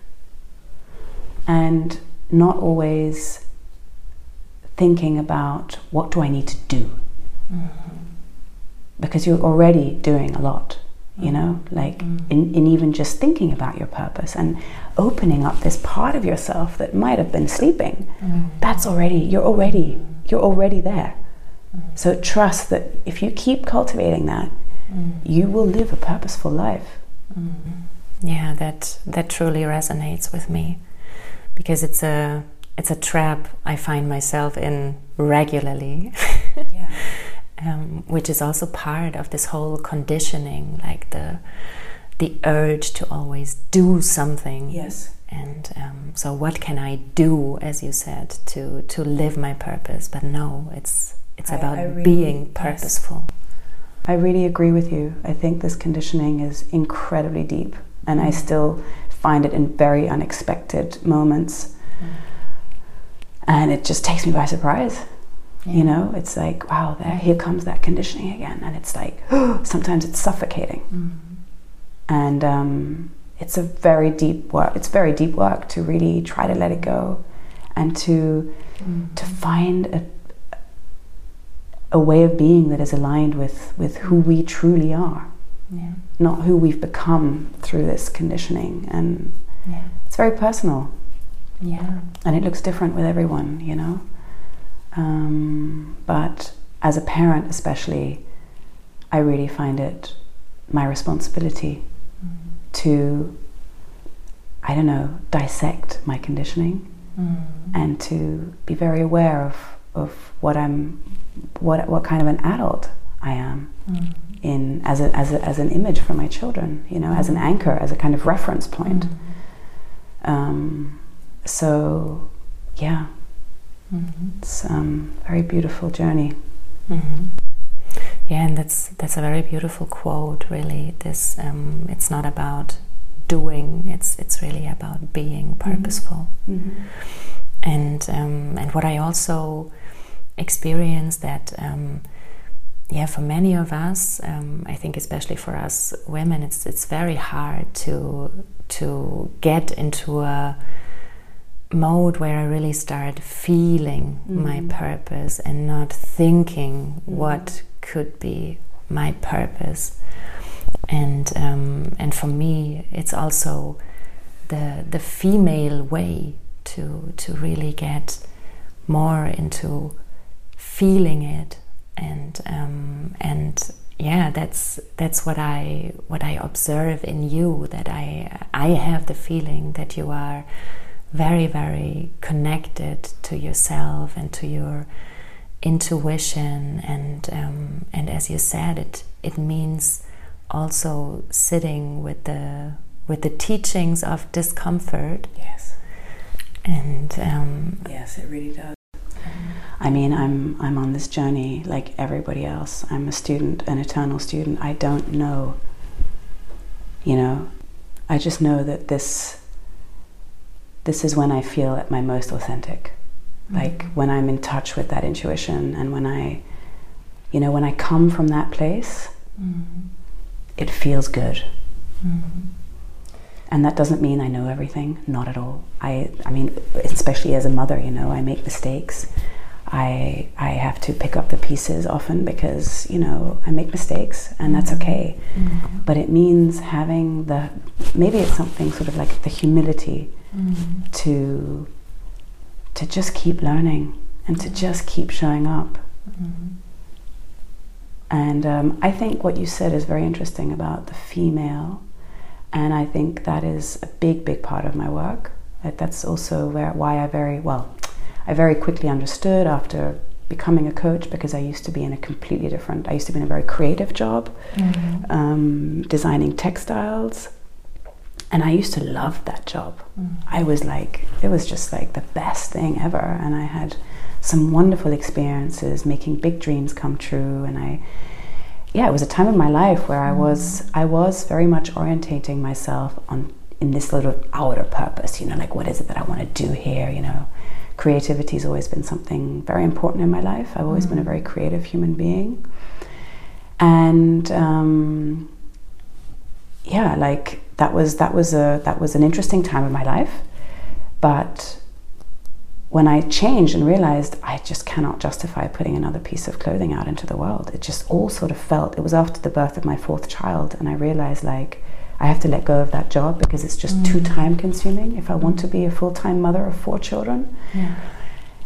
and not always thinking about what do I need to do because you're already doing a lot you know mm. like mm. in, in even just thinking about your purpose and opening up this part of yourself that might have been sleeping. Mm. That's already you're already you're already there. So trust that if you keep cultivating that you will live a purposeful life. Yeah, that that truly resonates with me because it's a it's a trap I find myself in regularly. yeah um, which is also part of this whole conditioning, like the the urge to always do something. yes And um, so, what can I do, as you said, to to live my purpose? But no, it's it's I- about I really- being yes. purposeful. I really agree with you. I think this conditioning is incredibly deep, and I still find it in very unexpected moments. And it just takes me by surprise. You know, it's like, wow, there, here comes that conditioning again. And it's like, sometimes it's suffocating. And um, it's a very deep work. It's very deep work to really try to let it go and to, to find a, a way of being that is aligned with, with who we truly are, Yeah, not who we've become through this conditioning. And yeah, it's very personal yeah, and it looks different with everyone, you know. Um, but as a parent, especially, I really find it my responsibility to, I don't know, dissect my conditioning Mm. and to be very aware of, of what I'm, what what kind of an adult I am Mm. in as a, as a, as an image for my children, you know, as an anchor, as a kind of reference point. Um, so, yeah, It's um, a very beautiful journey. Mhm. Yeah, and that's that's a very beautiful quote. Really, this um, it's not about doing; it's it's really about being purposeful. And um, and what I also experience that um, yeah, for many of us, um, I think especially for us women, it's it's very hard to to get into a mode where I really start feeling my purpose and not thinking what could be my purpose. and um, and for me, it's also the the female way to to really get more into feeling it. And um, and yeah that's that's what I what I observe in you that I I have the feeling that you are very very connected to yourself and to your intuition and um, and as you said it it means also sitting with the with the teachings of discomfort yes and um, yes it really does I mean, I'm I'm on this journey like everybody else. I'm a student, an eternal student. I don't know. You know, I just know that this this is when I feel at my most authentic. Mm-hmm. Like when I'm in touch with that intuition and when I you know, when I come from that place, mm-hmm. it feels good. Mm-hmm. And that doesn't mean I know everything, not at all. I I mean, especially as a mother, you know, I make mistakes I I have to pick up the pieces often because you know I make mistakes and that's mm-hmm. okay. Mm-hmm. But it means having the maybe it's something sort of like the humility mm-hmm. to to just keep learning and to just keep showing up. Mm-hmm. And um, I think what you said is very interesting about the female, and I think that is a big big part of my work. That's also where why I very well I very quickly understood after becoming a coach because I used to be in a completely different, I used to be in a very creative job, mm-hmm. um, designing textiles. And I used to love that job. Mm-hmm. I was like, it was just like the best thing ever. And I had some wonderful experiences making big dreams come true. And I, yeah, it was a time in my life where I was. I was very much orientating myself on in this of outer purpose, you know, like what is it that I want to do here, you know creativity has always been something very important in my life. I've always mm been a very creative human being. And um, yeah, like that was that was a that was an interesting time in my life. But when I changed and realized I just cannot justify putting another piece of clothing out into the world, it just all sort of felt. It was after the birth of my fourth child, and I realized like I have to let go of that job because it's just mm. too time consuming if I want to be a full time mother of four children. Yeah.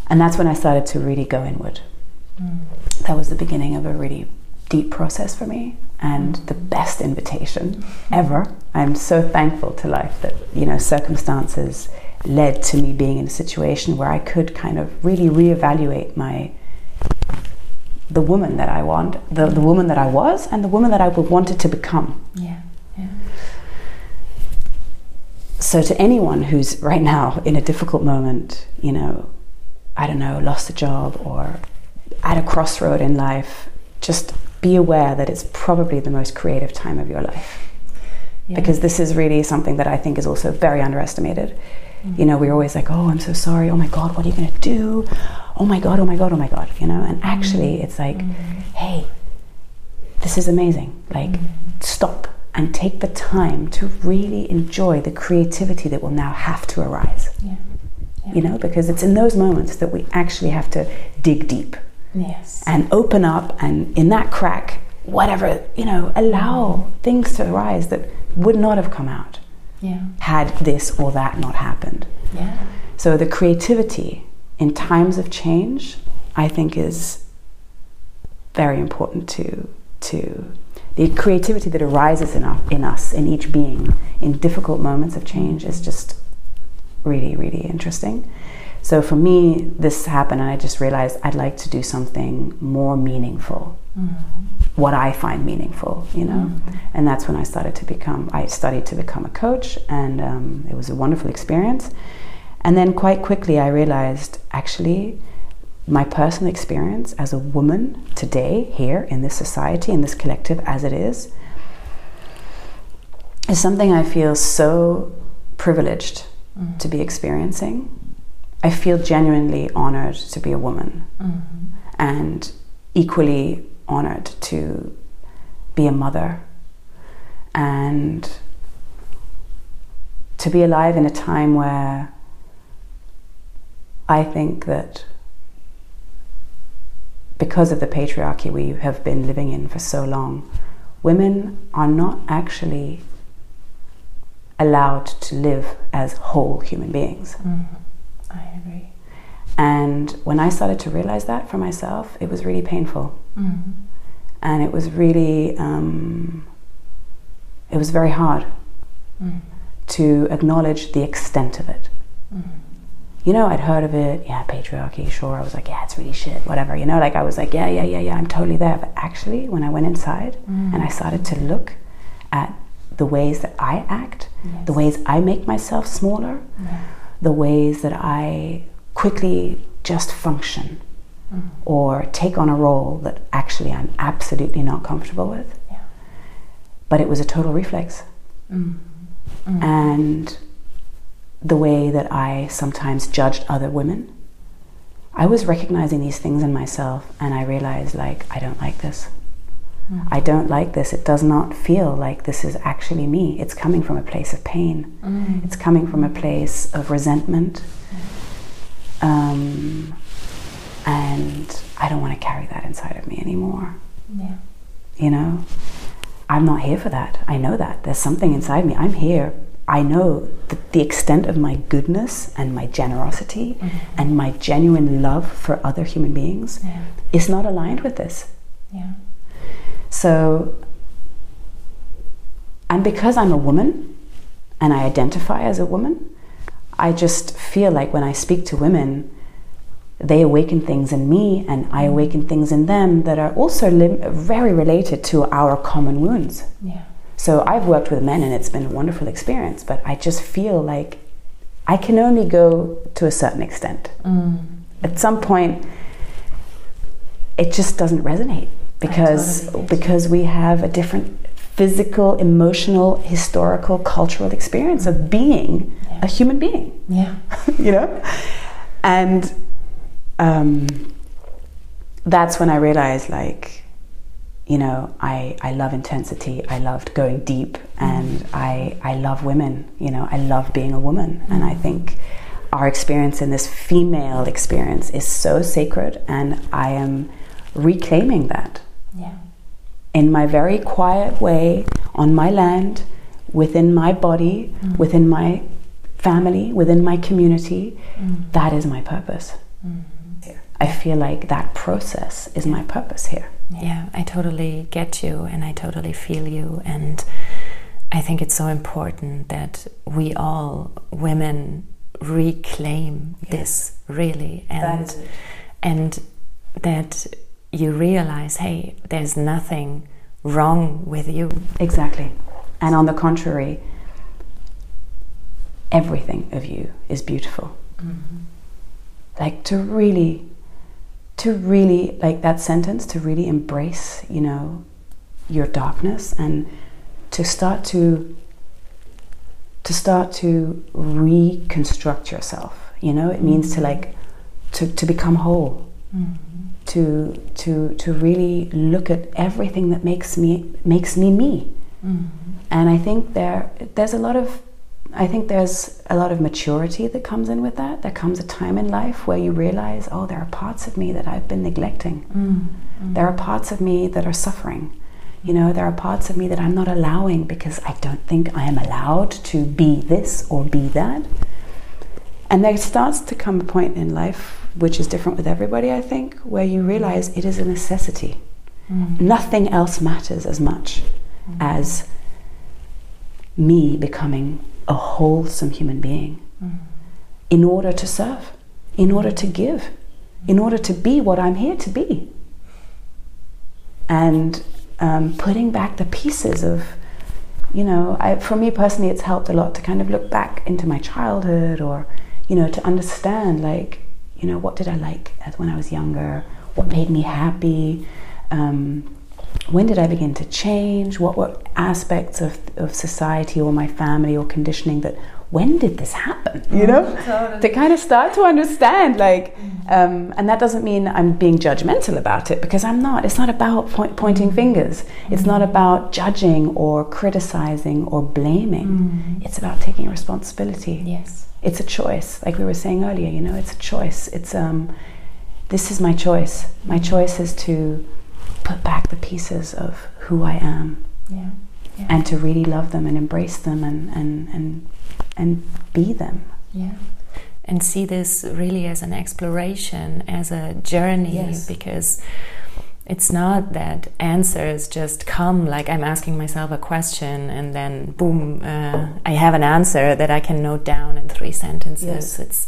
And that's when I started to really go inward. Mm. That was the beginning of a really deep process for me and the best invitation ever. I'm so thankful to life that, you know, circumstances led to me being in a situation where I could kind of really reevaluate my the woman that I want, the, the woman that I was and the woman that I wanted to become. Yeah. Yeah. So, to anyone who's right now in a difficult moment, you know, I don't know, lost a job or at a crossroad in life, just be aware that it's probably the most creative time of your life. Yeah. Because this is really something that I think is also very underestimated. Mm-hmm. You know, we're always like, oh, I'm so sorry. Oh my God, what are you going to do? Oh my God, oh my God, oh my God. You know, and actually, mm-hmm. it's like, mm-hmm. hey, this is amazing. Like, stop and take the time to really enjoy the creativity that will now have to arise. Yeah. Yeah. You know, because it's in those moments that we actually have to dig deep. Yes. And open up and in that crack, whatever, you know, allow mm-hmm. things to arise that would not have come out yeah. had this or that not happened. Yeah. So the creativity in times of change, I think is very important to to the creativity that arises in, our, in us, in each being, in difficult moments of change is just really, really interesting. So for me, this happened, and I just realized I'd like to do something more meaningful. Mm-hmm. What I find meaningful, you know, mm-hmm. and that's when I started to become. I studied to become a coach, and um, it was a wonderful experience. And then quite quickly, I realized actually my personal experience as a woman today, here in this society, in this collective as it is, is something I feel so privileged mm-hmm. to be experiencing. I feel genuinely honored to be a woman mm-hmm. and equally honored to be a mother and to be alive in a time where I think that because of the patriarchy we have been living in for so long, women are not actually allowed to live as whole human beings. Mm-hmm. I agree. And when I started to realize that for myself, it was really painful. Mm-hmm. And it was really, um, it was very hard Mm-hmm. to acknowledge the extent of it. Mm-hmm. You know, I'd heard of it, yeah, patriarchy, sure. I was like, yeah, it's really shit, whatever. You know, like I was like, yeah, yeah, yeah, yeah, I'm totally there. But actually, when I went inside Mm. and I started to look at the ways that I act, Yes. the ways I make myself smaller. The ways that I quickly just function Mm. or take on a role that actually I'm absolutely not comfortable with. Yeah. But it was a total reflex. Mm. Mm. And the way that I sometimes judged other women, I was recognizing these things in myself and I realized, like, I don't like this. Mm. I don't like this. It does not feel like this is actually me. It's coming from a place of pain. Mm. It's coming from a place of resentment. Um, and I don't want to carry that inside of me anymore. Yeah. You know, I'm not here for that. I know that. There's something inside me. I'm here. I know that the extent of my goodness and my generosity Mhm. and my genuine love for other human beings Yeah. is not aligned with this. Yeah. So, and because I'm a woman and I identify as a woman, I just feel like when I speak to women, they awaken things in me and I awaken things in them that are also lim- very related to our common wounds. Yeah. So I've worked with men and it's been a wonderful experience, but I just feel like I can only go to a certain extent. Mm. At some point, it just doesn't resonate because totally because we have a different physical, emotional, historical, cultural experience of being Yeah. a human being, Yeah. you know, and um, that's when I realized like you know, I, I love intensity. I loved going deep, and I I love women. You know, I love being a woman, and I think our experience in this female experience is so sacred, and I am reclaiming that. In my very quiet way on my land, within my body, Mm. within my family, within my community. Mm. That is my purpose. Mm. I feel like that process is my purpose here. Yeah, I totally get you and I totally feel you. And I think it's so important that we all, women, reclaim this really and and that you realize hey there's nothing wrong with you Exactly. And on the contrary, everything of you is beautiful. Mm-hmm. Like to really, to really, like that sentence, to really embrace, you know, your darkness and to start to, to start to reconstruct yourself. You know, it means to mm-hmm. like, to, to become whole. Mm-hmm. To, to, to really look at everything that makes me makes me me, mm-hmm. and I think there there's a lot of I think there's a lot of maturity that comes in with that. There comes a time in life where you realize, oh, there are parts of me that I've been neglecting. Mm-hmm. There are parts of me that are suffering. You know, there are parts of me that I'm not allowing because I don't think I am allowed to be this or be that. And there starts to come a point in life, which is different with everybody, I think, where you realize it is a necessity. Mm. Nothing else matters as much mm. as me becoming a wholesome human being mm. in order to serve, in order to give, in order to be what I'm here to be. And um, putting back the pieces of, you know, I, for me personally, it's helped a lot to kind of look back into my childhood or, you know, to understand, like, you know, what did I like when I was younger? What made me happy? Um, when did I begin to change? What were aspects of, of society or my family or conditioning that when did this happen? You know, to kind of start to understand, like, um, and that doesn't mean I'm being judgmental about it because I'm not. It's not about point, pointing fingers. It's not about judging or criticizing or blaming. It's about taking responsibility yes it's a choice like we were saying earlier you know it's a choice it's um this is my choice my choice is to put back the pieces of who i am Yeah. yeah. and to really love them and embrace them and and and and be them. Yeah. And see this really as an exploration, as a journey, Yes. because it's not that answers just come like I'm asking myself a question and then boom, uh, I have an answer that I can note down in three sentences. Yes. It's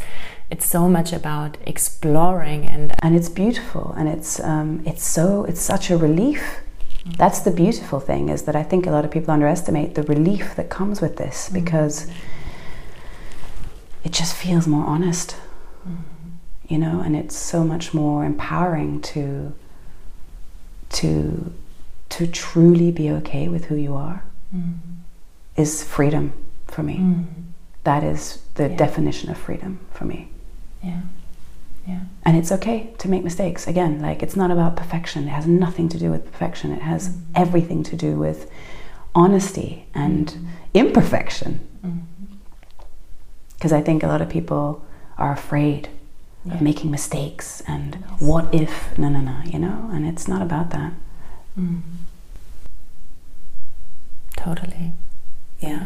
it's so much about exploring and and it's beautiful and it's um, it's so it's such a relief that's the beautiful thing is that i think a lot of people underestimate the relief that comes with this because it just feels more honest you know and it's so much more empowering to to to truly be okay with who you are mm-hmm. is freedom for me. Mm-hmm. That is the Yeah. definition of freedom for me. Yeah, yeah, and it's okay to make mistakes. Again like it's not about perfection. It has nothing to do with perfection. It has mm-hmm. everything to do with honesty and imperfection. Because i think a lot of people are afraid Yeah. of making mistakes and Yes. what if no no no you know and it's not about that mm. totally. yeah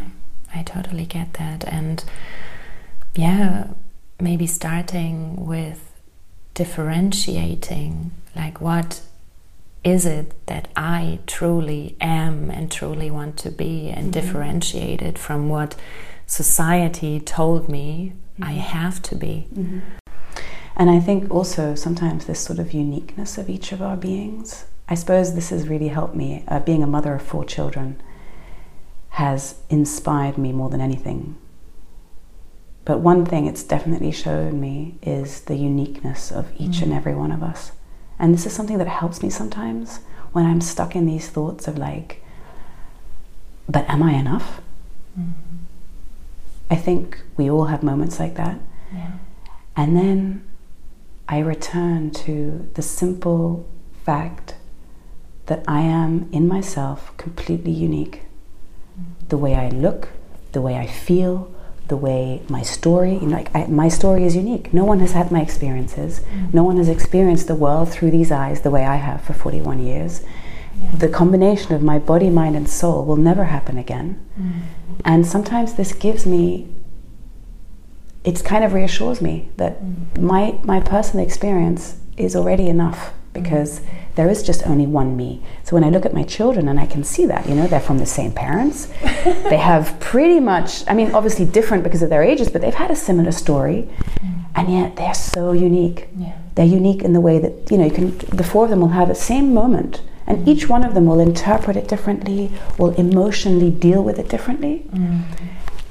I totally get that. And yeah, maybe starting with differentiating like what is it that I truly am and truly want to be, and mm-hmm. differentiate it from what society told me I mm-hmm. have to be. Mm-hmm. And I think also sometimes this sort of uniqueness of each of our beings. I suppose this has really helped me. Uh, being a mother of four children has inspired me more than anything. But one thing it's definitely shown me is the uniqueness of each and every one of us. And this is something that helps me sometimes when I'm stuck in these thoughts of like, but am I enough? I think we all have moments like that. Yeah. And then I return to the simple fact that I am in myself completely unique. The way I look, the way I feel, the way my story, you know, like I, my story is unique. No one has had my experiences. Mm. No one has experienced the world through these eyes the way I have for 41 years. The combination of my body, mind, and soul will never happen again. Mm. And sometimes this gives me it kind of reassures me that mm. my my personal experience is already enough because mm. there is just only one me. So when I look at my children and I can see that, you know, they're from the same parents. they have pretty much I mean obviously different because of their ages, but they've had a similar story. Mm. And yet they're so unique. Yeah. They're unique in the way that, you know, you can the four of them will have the same moment and each one of them will interpret it differently, will emotionally deal with it differently.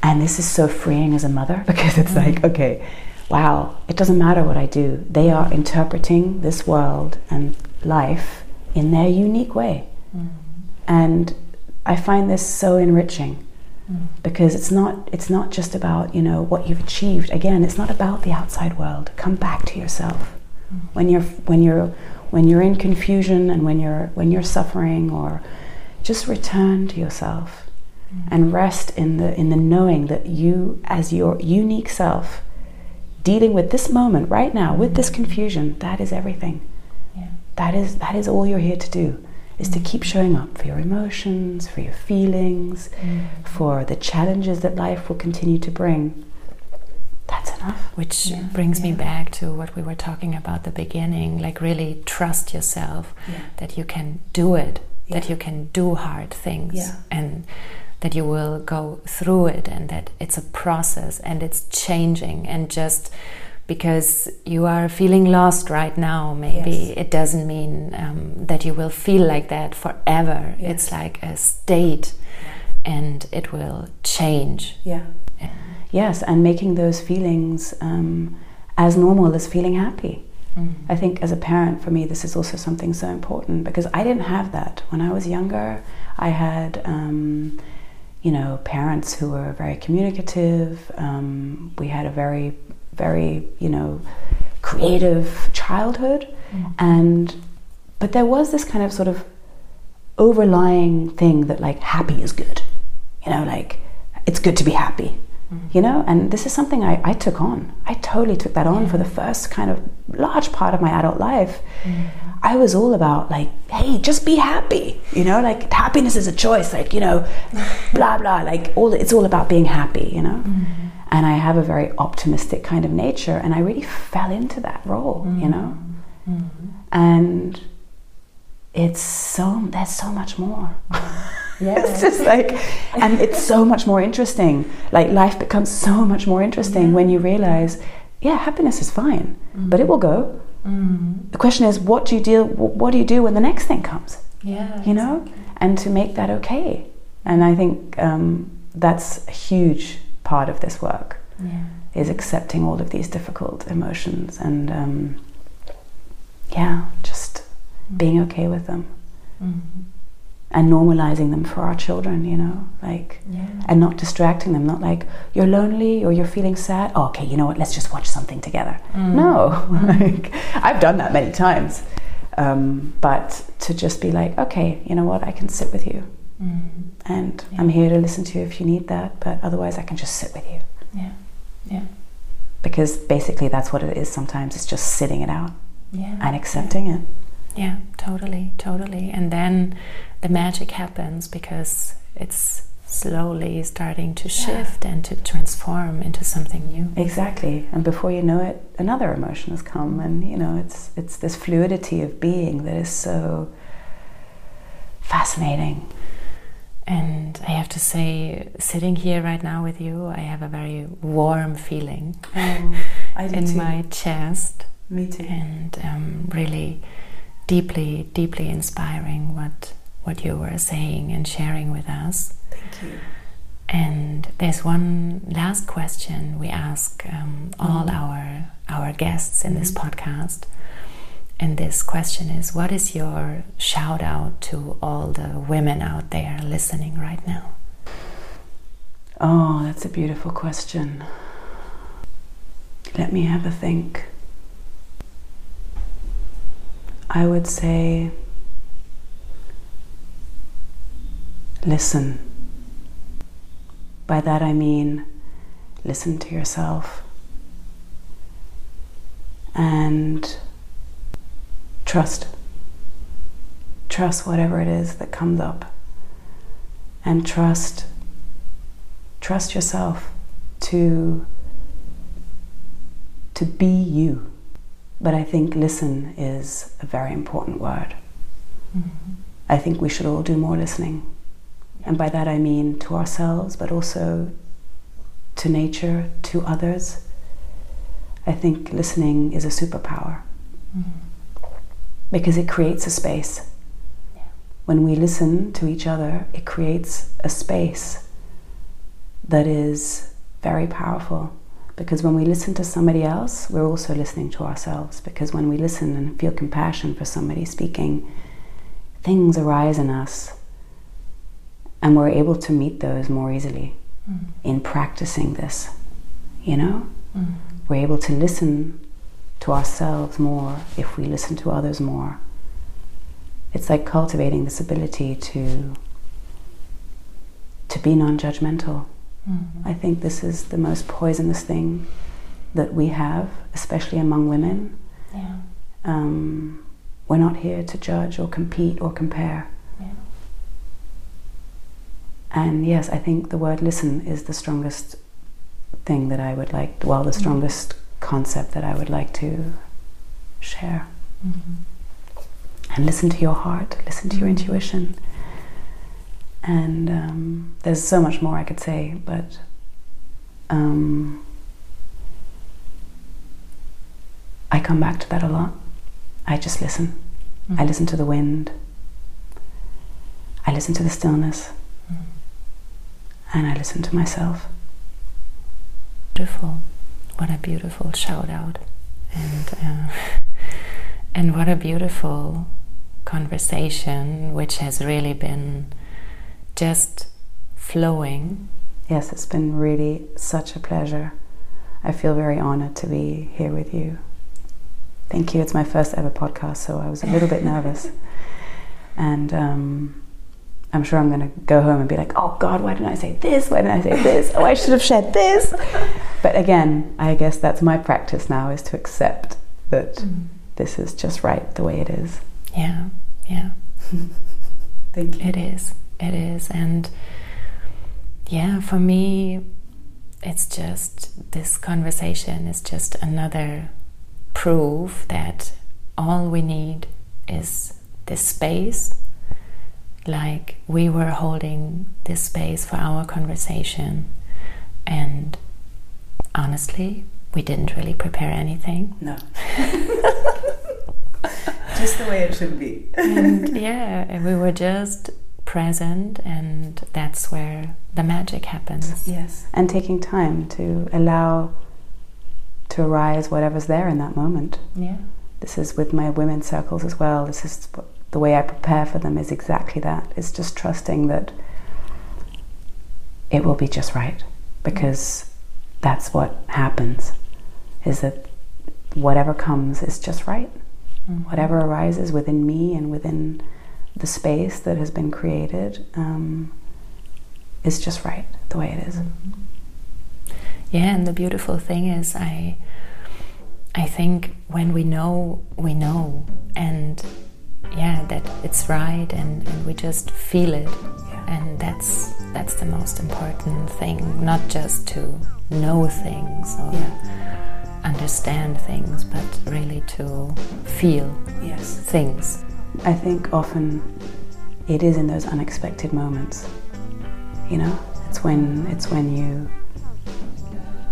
And this is so freeing as a mother because it's like, mm-hmm. okay, wow, it doesn't matter what I do. They are interpreting this world and life in their unique way. Mm-hmm. And I find this so enriching mm-hmm. because it's not it's not just about, you know, what you've achieved. Again, it's not about the outside world. Come back to yourself. When you're when you're when you're in confusion and when you're when you're suffering or just return to yourself and rest in the in the knowing that you as your unique self dealing with this moment right now with this confusion that is everything. Yeah. that is that is all you're here to do is to keep showing up for your emotions for your feelings mm. for the challenges that life will continue to bring. That's enough. Which Yeah, brings me back to what we were talking about the beginning like really trust yourself Yeah. that you can do it that you can do hard things Yeah. and that you will go through it and that it's a process and it's changing and just because you are feeling lost right now maybe Yes. it doesn't mean um, that you will feel like that forever Yes. it's like a state and it will change yeah yes and making those feelings um, as normal as feeling happy I think as a parent, for me, this is also something so important because I didn't have that when I was younger. I had, um, you know, parents who were very communicative. Um, we had a very, very, you know, creative childhood, mm. and but there was this kind of sort of overlying thing that like happy is good, you know, like it's good to be happy. Mm-hmm. You know? And this is something I, I took on. I totally took that on for the first kind of large part of my adult life mm. I was all about like, hey, just be happy, you know, like happiness is a choice, like you know, blah blah, like all it's all about being happy, you know. Mm-hmm. And I have a very optimistic kind of nature, and I really fell into that role, mm-hmm. you know. Mm-hmm. And it's so there's so much more. Yeah. it's just like, and it's so much more interesting. Like life becomes so much more interesting yeah. when you realize, yeah, happiness is fine, mm-hmm. but it will go. Mm-hmm. The question is, what do you deal? What do you do when the next thing comes? Yeah, you know, exactly. and to make that okay. And I think um, that's a huge part of this work. Yeah. Is accepting all of these difficult emotions and um, yeah, just mm-hmm. being okay with them. Mm-hmm and normalizing them for our children, you know, like, yeah. and not distracting them, not like you're lonely or you're feeling sad. Oh, okay, you know what? Let's just watch something together. Mm. No, like I've done that many times, um, but to just be like, okay, you know what? I can sit with you, mm. and yeah. I'm here to listen to you if you need that. But otherwise, I can just sit with you. Yeah, yeah. Because basically, that's what it is. Sometimes it's just sitting it out, yeah, and accepting it. Yeah, totally, totally. And then the magic happens because it's slowly starting to shift yeah. and to transform into something new. Exactly. And before you know it, another emotion has come and you know, it's it's this fluidity of being that is so fascinating. And I have to say, sitting here right now with you, I have a very warm feeling oh, in too. my chest. Me too. And um, really deeply, deeply inspiring what what you were saying and sharing with us. Thank you. And there's one last question we ask um, all mm. our our guests in mm. this mm-hmm. podcast. And this question is What is your shout out to all the women out there listening right now? Oh, that's a beautiful question. Let me have a think. I would say listen. By that I mean listen to yourself and trust. Trust whatever it is that comes up. And trust trust yourself to to be you. But I think listen is a very important word. Mm-hmm. I think we should all do more listening. And by that I mean to ourselves, but also to nature, to others. I think listening is a superpower mm-hmm. because it creates a space. Yeah. When we listen to each other, it creates a space that is very powerful because when we listen to somebody else, we're also listening to ourselves. Because when we listen and feel compassion for somebody speaking, things arise in us, and we're able to meet those more easily mm. in practicing this. You know, mm. we're able to listen to ourselves more if we listen to others more. It's like cultivating this ability to to be non-judgmental Mm-hmm. I think this is the most poisonous thing that we have, especially among women. Yeah. Um, we're not here to judge or compete or compare. Yeah. And yes, I think the word listen is the strongest thing that I would like, well, the mm-hmm. strongest mm-hmm. concept that I would like to share. Mm-hmm. And listen to your heart, listen to your mm-hmm. intuition. And um, there's so much more I could say, but um, I come back to that a lot. I just listen. Mm-hmm. I listen to the wind. I listen to the stillness. Mm-hmm. And I listen to myself. Beautiful. What a beautiful shout out. And, uh, and what a beautiful conversation, which has really been just flowing. Yes, it's been really such a pleasure. I feel very honored to be here with you. Thank you. It's my first ever podcast, so I was a little bit nervous. And um, I'm sure I'm going to go home and be like, oh God, why didn't I say this? Why didn't I say this? Oh, I should have shared this. But again, I guess that's my practice now is to accept that mm. this is just right the way it is. Yeah, yeah. Thank you. It is. It is. And yeah, for me, it's just this conversation is just another proof that all we need is this space. Like we were holding this space for our conversation. And honestly, we didn't really prepare anything. No. just the way it should be. and yeah, and we were just present, and that's where the magic happens. Yes. And taking time to allow to arise whatever's there in that moment. Yeah. This is with my women's circles as well. This is the way I prepare for them is exactly that. It's just trusting that it will be just right because that's what happens is that whatever comes is just right. Mm-hmm. Whatever arises within me and within the space that has been created um, is just right the way it is. Yeah, and the beautiful thing is, I, I think when we know, we know, and yeah, that it's right, and, and we just feel it, yeah. and that's that's the most important thing. Not just to know things or yeah. understand things, but really to feel yes. things. I think often it is in those unexpected moments. You know, it's when it's when you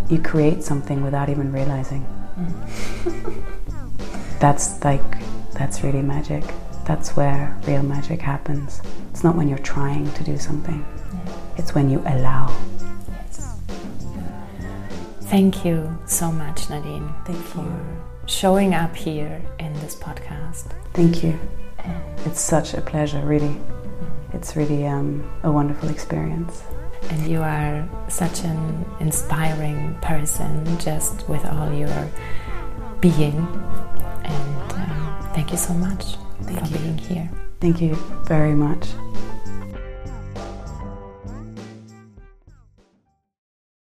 you create something without even realizing. Mm. that's like that's really magic. That's where real magic happens. It's not when you're trying to do something. It's when you allow. Yes. Thank you so much, Nadine. Thank you for you. showing up here in this podcast. Thank you. It's such a pleasure, really. It's really um, a wonderful experience. And you are such an inspiring person, just with all your being. And um, thank you so much thank for you. being here. Thank you very much.